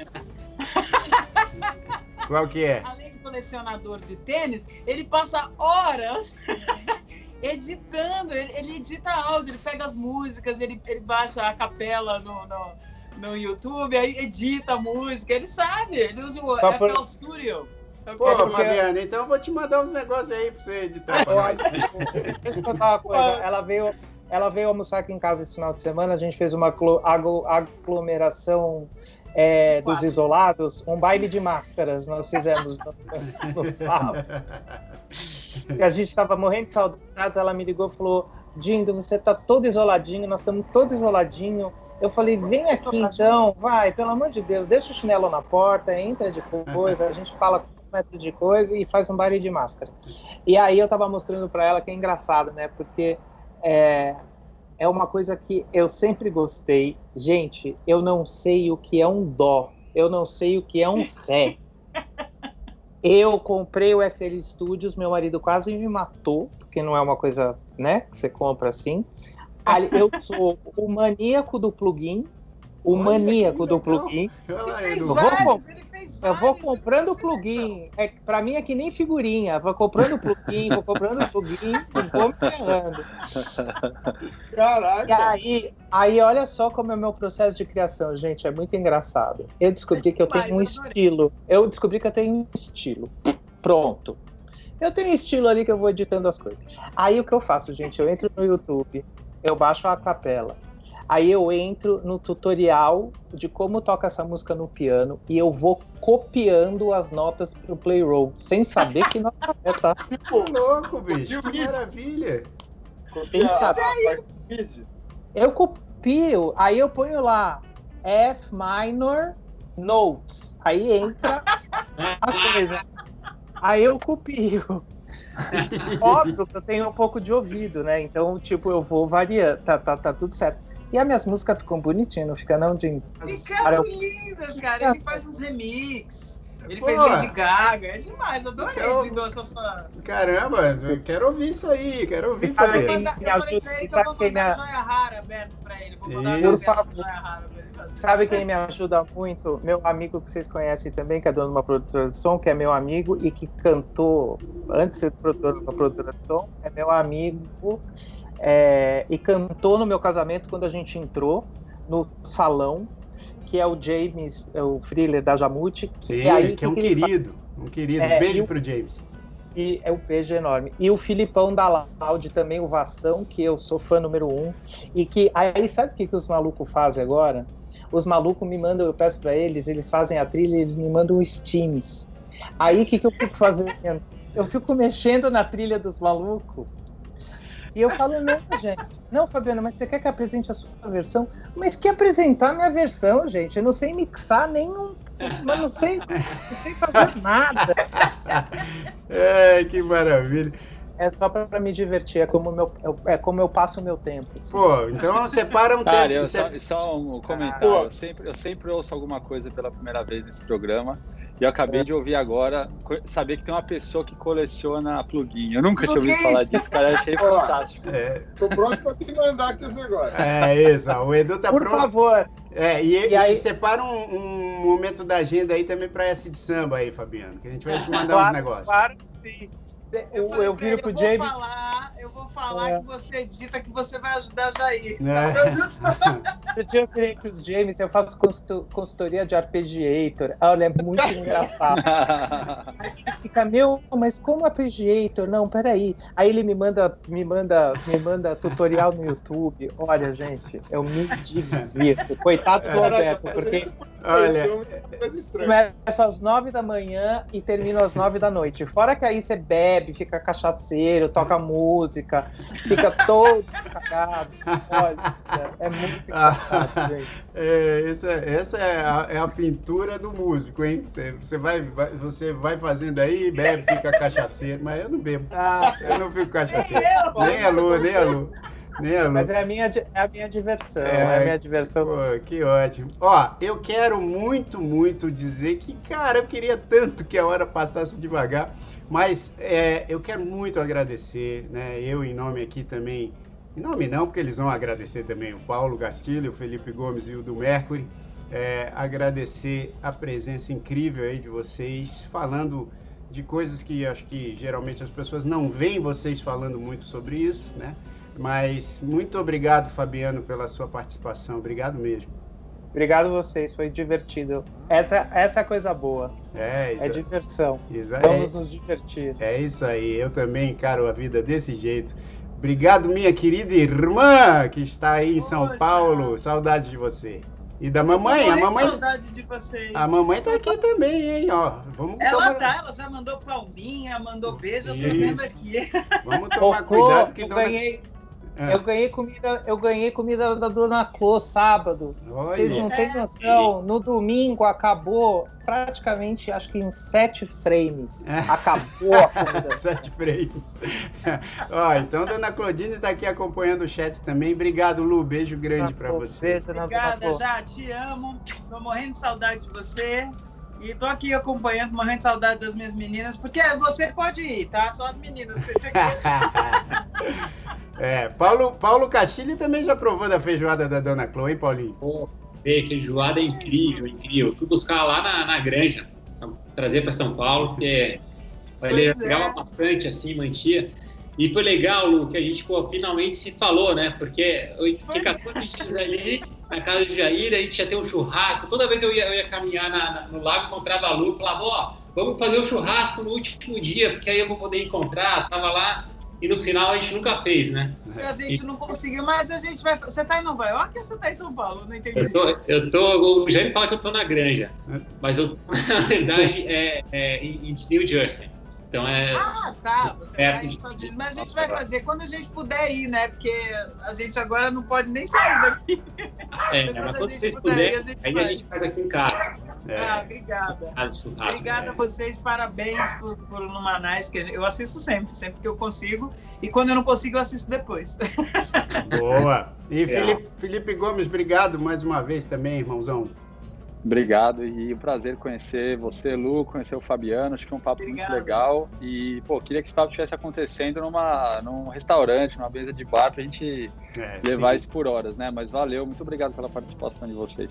Qual que é? Além de colecionador de tênis, ele passa horas editando. Ele, ele edita áudio, ele pega as músicas, ele, ele baixa a capela no, no, no YouTube, aí edita a música. Ele sabe, ele usa o Só FL por- Studio. Pô, porque- Fabiana, então eu vou te mandar uns negócios aí pra você editar pra nós. Deixa eu contar uma coisa. Ela veio, ela veio almoçar aqui em casa esse final de semana. A gente fez uma aglo- aglo- aglomeração é, dos isolados, um baile de máscaras. Nós fizemos no, no sábado. E a gente estava morrendo de saudades. Ela me ligou e falou: Dindo, você tá todo isoladinho, nós estamos todos isoladinho. Eu falei, vem aqui então, vai, pelo amor de Deus, deixa o chinelo na porta, entra de coisa, a gente fala um metro de coisa e faz um baile de máscara. E aí eu tava mostrando para ela que é engraçado, né? Porque é, é uma coisa que eu sempre gostei. Gente, eu não sei o que é um dó, eu não sei o que é um ré. Eu comprei o FL Studios, meu marido quase me matou, porque não é uma coisa, né, que você compra assim. Eu sou o maníaco do plugin, o Olha, maníaco do plugin. Vou vários, Eu vou comprando o plugin. É, para mim é que nem figurinha. Vou comprando o plugin, vou comprando o plugin e vou me ferrando. E Caraca. aí, aí, olha só como é o meu processo de criação, gente. É muito engraçado. Eu descobri que eu tenho um estilo. Eu descobri que eu tenho um estilo. Pronto. Eu tenho um estilo ali que eu vou editando as coisas. Aí o que eu faço, gente? Eu entro no YouTube, eu baixo a capela. Aí eu entro no tutorial de como toca essa música no piano e eu vou copiando as notas pro play roll, sem saber que nota é, tá? Que louco, bicho. Que maravilha. Sem saber. Eu copio, aí eu ponho lá F minor notes. Aí entra a coisa. Aí eu copio. Óbvio que eu tenho um pouco de ouvido, né? Então, tipo, eu vou variando. Tá, tá, tá tudo certo. E as minhas músicas ficam bonitinhas, não fica não, de. Cara, Ficaram eu- lindas, cara. Ele faz uns remix. Ele Pô, fez Lady Gaga, é demais, adorei então, essa sua. Caramba, eu quero ouvir isso aí, quero ouvir, Fabio. Eu, eu falei pra ele que eu vou mandar joia rara aberto pra ele. Vou mandar isso. joia rara pra ele fazer. Sabe quem me ajuda muito? Meu amigo que vocês conhecem também, que é dono de uma produtora de som, que é meu amigo e que cantou antes de ser produtor de uma produtora de som, é meu amigo é, e cantou no meu casamento quando a gente entrou no salão que é o James, é o thriller da Jamute. Sim, e aí, que, é um que querido, um querido. É, beijo pro James. E é um beijo enorme. E o Filipão da Loud também, o Vação, que eu sou fã número um. E que aí sabe o que, que os malucos fazem agora? Os malucos me mandam, eu peço para eles, eles fazem a trilha e eles me mandam steams. Aí o que, que eu fico fazendo? Eu fico mexendo na trilha dos malucos e eu falo, não, gente. Não, Fabiana, mas você quer que apresente a sua versão? Mas que apresentar a minha versão, gente? Eu não sei mixar nenhum. Mas não sei, não sei fazer nada. É, que maravilha. É só pra me divertir, é como, meu, é como eu passo o meu tempo. Assim. Pô, então separa um Cara, tempo. Eu só, só um comentário. Eu sempre, eu sempre ouço alguma coisa pela primeira vez nesse programa. E eu acabei de ouvir agora, saber que tem uma pessoa que coleciona plugin. Eu nunca tinha ouvido falar disso, cara. Achei fantástico. É. Tô pronto pra te mandar aqui esse negócio. É isso, o Edu tá Por pronto. Por favor. É, e, e, aí... separa um, um, momento da agenda aí também pra essa de samba aí, Fabiano, que a gente vai te mandar claro, uns negócios. Claro que sim. Eu, eu, eu viro pro James. Falar, eu vou falar é. que você dita que você vai ajudar Jair. É. eu tinha que os James, eu faço consultoria de arpeggiator. Olha, é muito engraçado. Fica, meu, mas como arpeggiator? Não, peraí. Aí ele me manda, me manda, me manda tutorial no YouTube. Olha, gente, eu me divirto. Coitado do Alberto, porque. Olha, começa às nove da manhã e termina às nove da noite. Fora que aí você bebe bebe, fica cachaceiro, toca música, fica todo cagado. Olha, é muito engraçado, gente. É, essa, essa é, a, é a pintura do músico, hein? Você vai, vai, você vai fazendo aí, bebe, fica cachaceiro, mas eu não bebo. Ah. Eu não fico cachaceiro. Nem a lua, nem a lua. Nem a lua. Mas é a minha, é a minha diversão. É, é a minha diversão. Pô, que ótimo. Ó, eu quero muito, muito dizer que, cara, eu queria tanto que a hora passasse devagar. Mas é, eu quero muito agradecer, né? Eu em nome aqui também, em nome não, porque eles vão agradecer também o Paulo Gastilho, o Felipe Gomes e o do Mercury. É, agradecer a presença incrível aí de vocês, falando de coisas que acho que geralmente as pessoas não veem vocês falando muito sobre isso, né? Mas muito obrigado, Fabiano, pela sua participação. Obrigado mesmo. Obrigado a vocês, foi divertido. Essa, essa é a coisa boa. É, é diversão. Exa Vamos é, nos divertir. É isso aí, eu também encaro a vida desse jeito. Obrigado, minha querida irmã, que está aí em São Poxa. Paulo. Saudade de você. E da mamãe, a mamãe. Saudade de vocês. A mamãe tá aqui também, hein? Ó, vamos ela tomar... tá, ela já mandou palminha, mandou beijo, eu tô vendo aqui. Vamos tomar cuidado que eu dona... ganhei é. Eu ganhei comida, eu ganhei comida da Dona Clô sábado. Olha. Vocês não têm noção. No domingo acabou praticamente, acho que em sete frames. É. Acabou a comida. sete frames. Ó, então Dona Claudine está aqui acompanhando o chat também. Obrigado, Lu. Beijo grande para você. Beijo, Obrigada, já te amo. Tô morrendo de saudade de você. E tô aqui acompanhando, morrendo de saudade das minhas meninas, porque você pode ir, tá? Só as meninas. Você tinha que... É, Paulo, Paulo Castilho também já provou da feijoada da Dona Chloe, hein, Paulinho? Pô, feijoada é incrível, incrível. Fui buscar lá na, na granja, trazer para São Paulo, porque ele pegava é. bastante assim, mantia. E foi legal, Lu, que a gente pô, finalmente se falou, né? Porque eu fiquei 14 dias ali na casa de Jair, a gente ia ter um churrasco. Toda vez eu ia, eu ia caminhar na, na, no lago, encontrava a Lu, falava, ó, vamos fazer o churrasco no último dia, porque aí eu vou poder encontrar. Tava lá e no final a gente nunca fez, né? A gente e... não conseguiu, mas a gente vai. Você tá em Nova York ou você tá em São Paulo? Não entendi. Eu tô, eu tô o Jaime fala que eu tô na granja, mas eu, na verdade, é, é em New Jersey. Então é. Ah, tá. Você vai de... fazer. Mas a gente vai fazer quando a gente puder ir, né? Porque a gente agora não pode nem sair daqui. É, mas quando vocês puderem, aí a gente faz aqui em casa. É. Ah, obrigada. Obrigada é. a vocês, parabéns por, por Numanais, que eu assisto sempre, sempre que eu consigo. E quando eu não consigo, eu assisto depois. Boa! E Felipe, Felipe Gomes, obrigado mais uma vez também, irmãozão. Obrigado e um prazer conhecer você, Lu, conhecer o Fabiano. Acho que é um papo Obrigado. muito legal. E, pô, queria que esse papo estivesse acontecendo numa, num restaurante, numa mesa de bar, pra gente é, levar sim. isso por horas, né? Mas valeu, muito obrigado pela participação de vocês.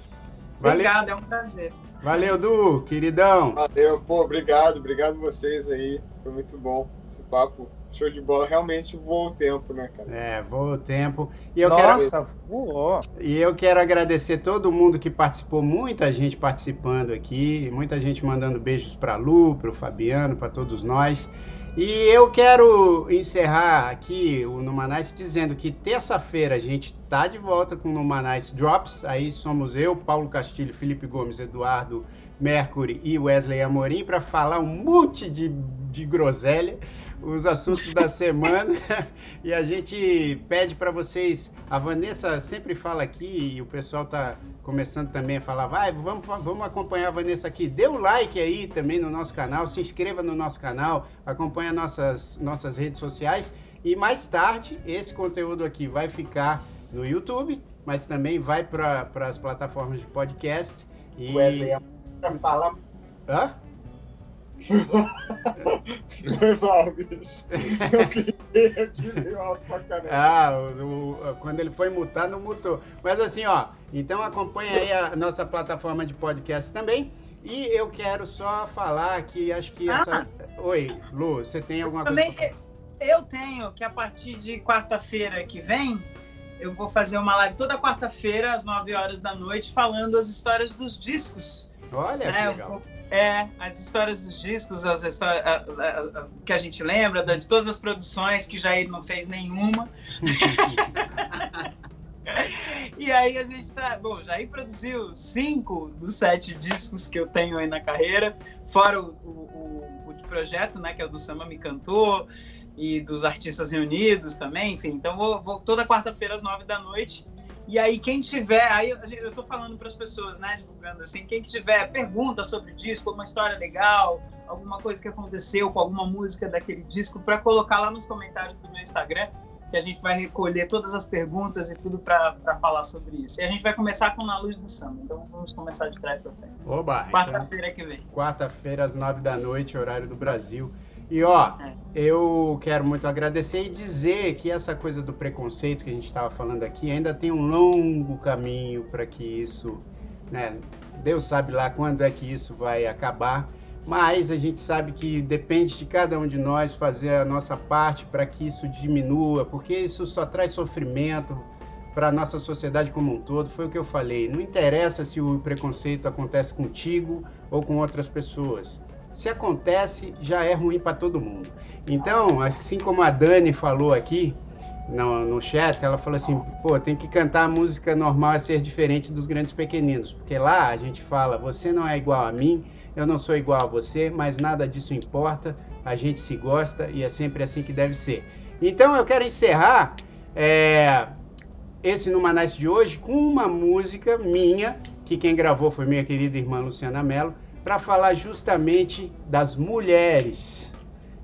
Valeu. Obrigado, é um prazer. Valeu, Du, queridão. Valeu, pô, obrigado, obrigado vocês aí. Foi muito bom esse papo. Show de bola, realmente voou o tempo, né, cara? É, voou o tempo. E eu Nossa, quero... voou. E eu quero agradecer todo mundo que participou, muita gente participando aqui, muita gente mandando beijos para Lu, para o Fabiano, para todos nós. E eu quero encerrar aqui o Numanais dizendo que terça-feira a gente tá de volta com o Numanais Drops. Aí somos eu, Paulo Castilho, Felipe Gomes, Eduardo Mercury e Wesley Amorim para falar um monte de, de groselha os assuntos da semana e a gente pede para vocês. A Vanessa sempre fala aqui e o pessoal tá começando também a falar, vai, vamos, vamos acompanhar a Vanessa aqui. Dê o um like aí também no nosso canal, se inscreva no nosso canal, acompanha nossas, nossas redes sociais e mais tarde esse conteúdo aqui vai ficar no YouTube, mas também vai para as plataformas de podcast. E... Wesley, fala. Hã? Foi mal, bicho. Eu cliquei aqui meio alto pra caramba. Ah, o, o, quando ele foi mutar, não mutou. Mas assim, ó, então acompanha aí a nossa plataforma de podcast também. E eu quero só falar que acho que essa. Ah. Oi, Lu, você tem alguma também, coisa? Eu tenho que a partir de quarta-feira que vem, eu vou fazer uma live toda quarta-feira, às 9 horas da noite, falando as histórias dos discos. Olha, é, que legal. É, as histórias dos discos, as histórias a, a, a, que a gente lembra, de todas as produções que Jair não fez nenhuma. e aí a gente tá. Bom, Jair produziu cinco dos sete discos que eu tenho aí na carreira, fora o, o, o, o de projeto, né? Que é o do Samba Me Cantou e dos artistas reunidos também, enfim. Então vou, vou toda quarta-feira às nove da noite e aí, quem tiver, aí eu estou falando para as pessoas, né, divulgando assim, quem tiver pergunta sobre o disco, alguma história legal, alguma coisa que aconteceu com alguma música daquele disco, para colocar lá nos comentários do meu Instagram, que a gente vai recolher todas as perguntas e tudo para falar sobre isso. E a gente vai começar com Na Luz do Samba, então vamos começar de trás para frente. Oba! Quarta-feira então, que vem. Quarta-feira, às nove da noite, horário do Brasil. E ó, eu quero muito agradecer e dizer que essa coisa do preconceito que a gente estava falando aqui ainda tem um longo caminho para que isso, né? Deus sabe lá quando é que isso vai acabar, mas a gente sabe que depende de cada um de nós fazer a nossa parte para que isso diminua, porque isso só traz sofrimento para a nossa sociedade como um todo. Foi o que eu falei. Não interessa se o preconceito acontece contigo ou com outras pessoas se acontece, já é ruim para todo mundo. Então, assim como a Dani falou aqui no, no chat, ela falou assim: pô, tem que cantar a música normal a ser diferente dos grandes pequeninos, porque lá a gente fala: você não é igual a mim, eu não sou igual a você, mas nada disso importa, a gente se gosta e é sempre assim que deve ser. Então, eu quero encerrar é, esse Numanais de hoje com uma música minha, que quem gravou foi minha querida irmã Luciana Mello para falar justamente das mulheres.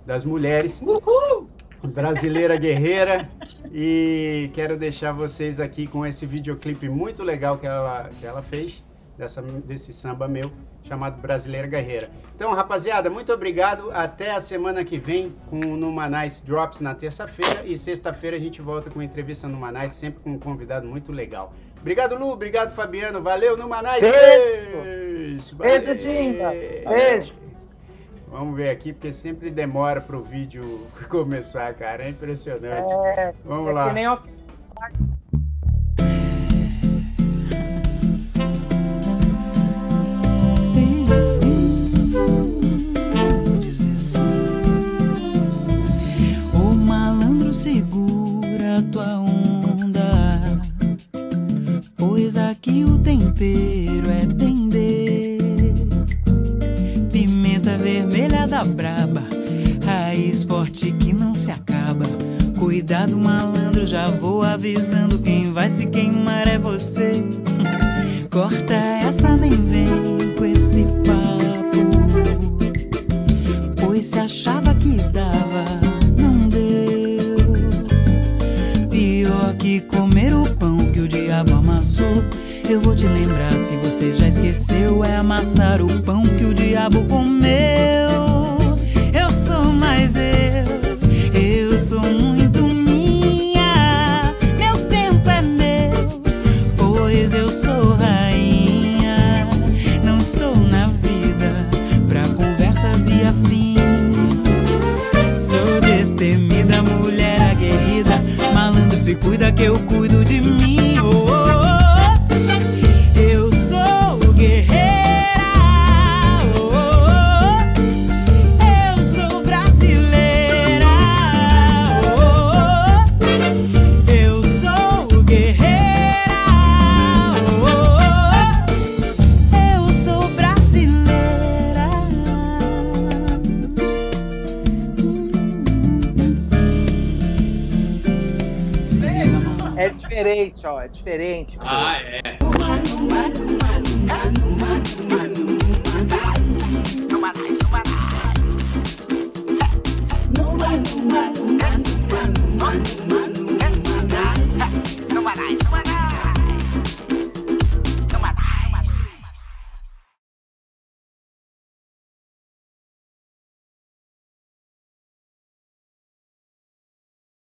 Das mulheres. Uhul! Brasileira guerreira. E quero deixar vocês aqui com esse videoclipe muito legal que ela, que ela fez, dessa, desse samba meu, chamado Brasileira Guerreira. Então, rapaziada, muito obrigado. Até a semana que vem com o Numanais Drops na terça-feira. E sexta-feira a gente volta com entrevista no Manais, sempre com um convidado muito legal. Obrigado, Lu. Obrigado, Fabiano. Valeu, Numanais. Beijo. Beijo, Ginga. Beijo. Vamos ver aqui, porque sempre demora para o vídeo começar, cara. É impressionante. É, Vamos é lá. Que nem O malandro segura tua onda, pois aqui o tempero é tender. Cuidado, malandro, já vou avisando. Quem vai se queimar é você. Corta essa, nem vem com esse papo. Pois se achava que dava, não deu. Pior que comer o pão que o diabo amassou. Eu vou te lembrar se você já esqueceu. É amassar o pão que o diabo comeu. mulher aguerrida. Malandro se cuida que eu cuido de mim. Oh.